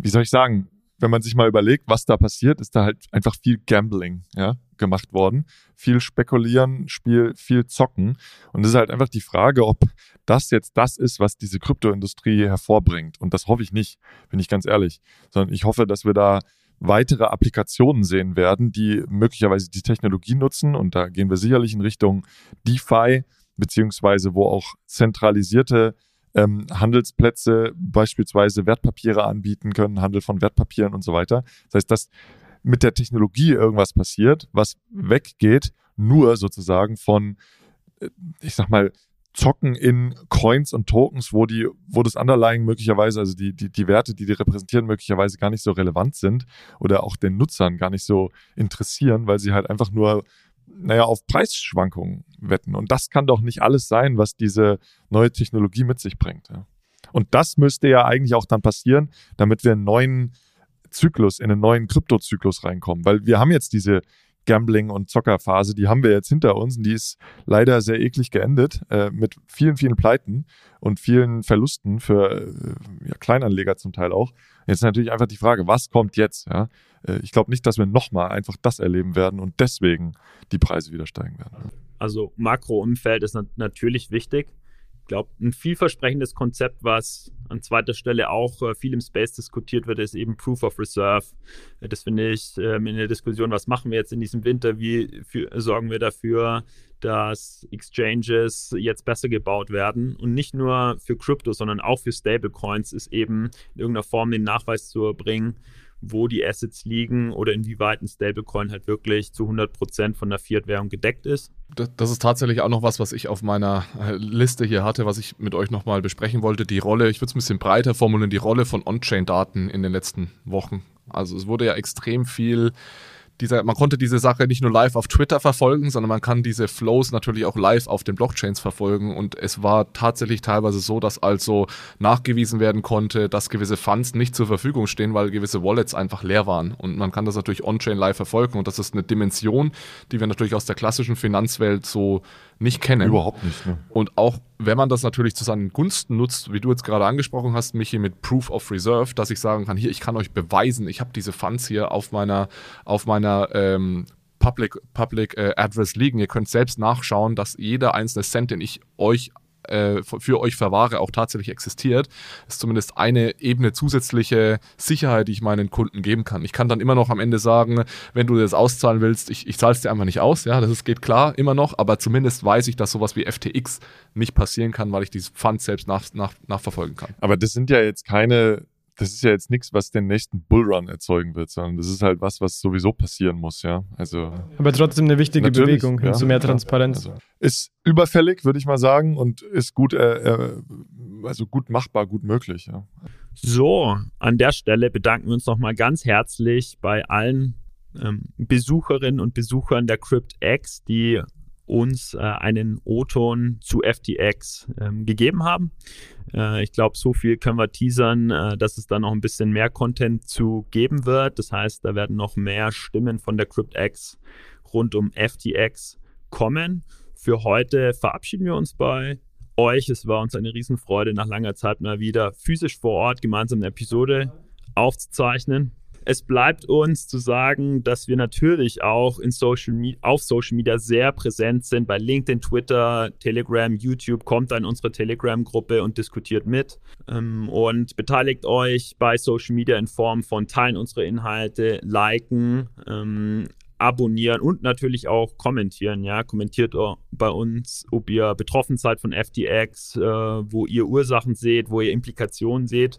wie soll ich sagen, wenn man sich mal überlegt, was da passiert, ist da halt einfach viel Gambling, ja, gemacht worden. Viel spekulieren, Spiel, viel zocken. Und es ist halt einfach die Frage, ob das jetzt das ist, was diese Kryptoindustrie hervorbringt. Und das hoffe ich nicht, bin ich ganz ehrlich. Sondern ich hoffe, dass wir da weitere Applikationen sehen werden, die möglicherweise die Technologie nutzen. Und da gehen wir sicherlich in Richtung DeFi, beziehungsweise wo auch zentralisierte ähm, Handelsplätze, beispielsweise Wertpapiere anbieten können, Handel von Wertpapieren und so weiter. Das heißt, dass mit der Technologie irgendwas passiert, was weggeht, nur sozusagen von, äh, ich sag mal, zocken in Coins und Tokens, wo die, wo das Underlying möglicherweise, also die, die, die Werte, die die repräsentieren, möglicherweise gar nicht so relevant sind oder auch den Nutzern gar nicht so interessieren, weil sie halt einfach nur, naja, auf Preisschwankungen wetten. Und das kann doch nicht alles sein, was diese neue Technologie mit sich bringt. Und das müsste ja eigentlich auch dann passieren, damit wir einen neuen Zyklus, in einen neuen Kryptozyklus reinkommen. Weil wir haben jetzt diese Gambling- und Zockerphase, die haben wir jetzt hinter uns und die ist leider sehr eklig geendet äh, mit vielen, vielen Pleiten und vielen Verlusten für äh, ja, Kleinanleger zum Teil auch. Jetzt natürlich einfach die Frage, was kommt jetzt? Ja? Äh, ich glaube nicht, dass wir nochmal einfach das erleben werden und deswegen die Preise wieder steigen werden. Also Makroumfeld ist natürlich wichtig glaube, ein vielversprechendes Konzept, was an zweiter Stelle auch äh, viel im Space diskutiert wird, ist eben Proof of Reserve. Äh, das finde ich ähm, in der Diskussion, was machen wir jetzt in diesem Winter, wie für, sorgen wir dafür, dass Exchanges jetzt besser gebaut werden und nicht nur für Krypto, sondern auch für Stablecoins ist eben in irgendeiner Form den Nachweis zu erbringen, wo die Assets liegen oder inwieweit ein Stablecoin halt wirklich zu 100% von der Fiat-Währung gedeckt ist. Das, ist tatsächlich auch noch was, was ich auf meiner äh, Liste hier hatte, was ich mit euch nochmal besprechen wollte. Die Rolle, ich würde es ein bisschen breiter formulieren, die Rolle von On-Chain-Daten in den letzten Wochen. Also es wurde ja extrem viel dieser, man konnte diese Sache nicht nur live auf Twitter verfolgen, sondern man kann diese Flows natürlich auch live auf den Blockchains verfolgen. Und es war tatsächlich teilweise so, dass also nachgewiesen werden konnte, dass gewisse Funds nicht zur Verfügung stehen, weil gewisse Wallets einfach leer waren. Und man kann das natürlich on-chain live verfolgen. Und das ist eine Dimension, die wir natürlich aus der klassischen Finanzwelt so nicht kennen. Überhaupt nicht. Ne? Und auch wenn man das natürlich zu seinen Gunsten nutzt, wie du jetzt gerade angesprochen hast, Michi, mit Proof of Reserve, dass ich sagen kann, hier, ich kann euch beweisen, ich habe diese Funds hier auf meiner, auf meiner ähm, Public, Public äh, Address liegen. Ihr könnt selbst nachschauen, dass jeder einzelne Cent, den ich euch äh, für euch verwahre, auch tatsächlich existiert, ist zumindest eine Ebene zusätzliche Sicherheit, die ich meinen Kunden geben kann. Ich kann dann immer noch am Ende sagen, wenn du das auszahlen willst, ich, ich zahle es dir einfach nicht aus, ja, das ist, geht klar, immer noch, aber zumindest weiß ich, dass sowas wie FTX nicht passieren kann, weil ich dieses Fund selbst nach, nach, nachverfolgen kann. Aber das sind ja jetzt keine das ist ja jetzt nichts, was den nächsten Bullrun erzeugen wird, sondern das ist halt was, was sowieso passieren muss, ja. Also aber trotzdem eine wichtige Bewegung hin ja, zu mehr Transparenz. Also ist überfällig, würde ich mal sagen, und ist gut, äh, äh, also gut machbar, gut möglich, ja. So, an der Stelle bedanken wir uns nochmal ganz herzlich bei allen ähm, Besucherinnen und Besuchern der CryptX, die uns äh, einen O-Ton zu FTX ähm, gegeben haben. Äh, ich glaube, so viel können wir teasern, äh, dass es da noch ein bisschen mehr Content zu geben wird. Das heißt, da werden noch mehr Stimmen von der CryptX rund um FTX kommen. Für heute verabschieden wir uns bei euch. Es war uns eine Riesenfreude, nach langer Zeit mal wieder physisch vor Ort gemeinsam eine Episode aufzuzeichnen. Es bleibt uns zu sagen, dass wir natürlich auch in Social auf Social Media sehr präsent sind. Bei LinkedIn, Twitter, Telegram, YouTube kommt dann unsere Telegram-Gruppe und diskutiert mit. Ähm, und beteiligt euch bei Social Media in Form von Teilen unserer Inhalte, liken, ähm, abonnieren und natürlich auch kommentieren. Ja, kommentiert bei uns, ob ihr betroffen seid von FTX, äh, wo ihr Ursachen seht, wo ihr Implikationen seht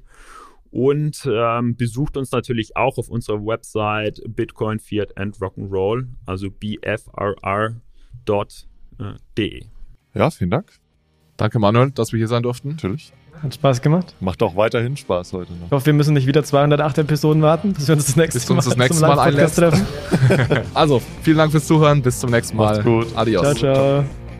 und ähm, besucht uns natürlich auch auf unserer Website Bitcoin, Fiat and Rock'n'Roll, also bfrr.de. Ja, vielen Dank. Danke, Manuel, dass wir hier sein durften. Natürlich. Hat Spaß gemacht. Macht auch weiterhin Spaß heute noch. Ich hoffe, wir müssen nicht wieder 208 Episoden warten, bis wir uns das nächste bis uns das nächste Mal, Mal treffen. <laughs> also, vielen Dank fürs Zuhören. Bis zum nächsten Mal. Macht's gut. Adios. Ciao, ciao.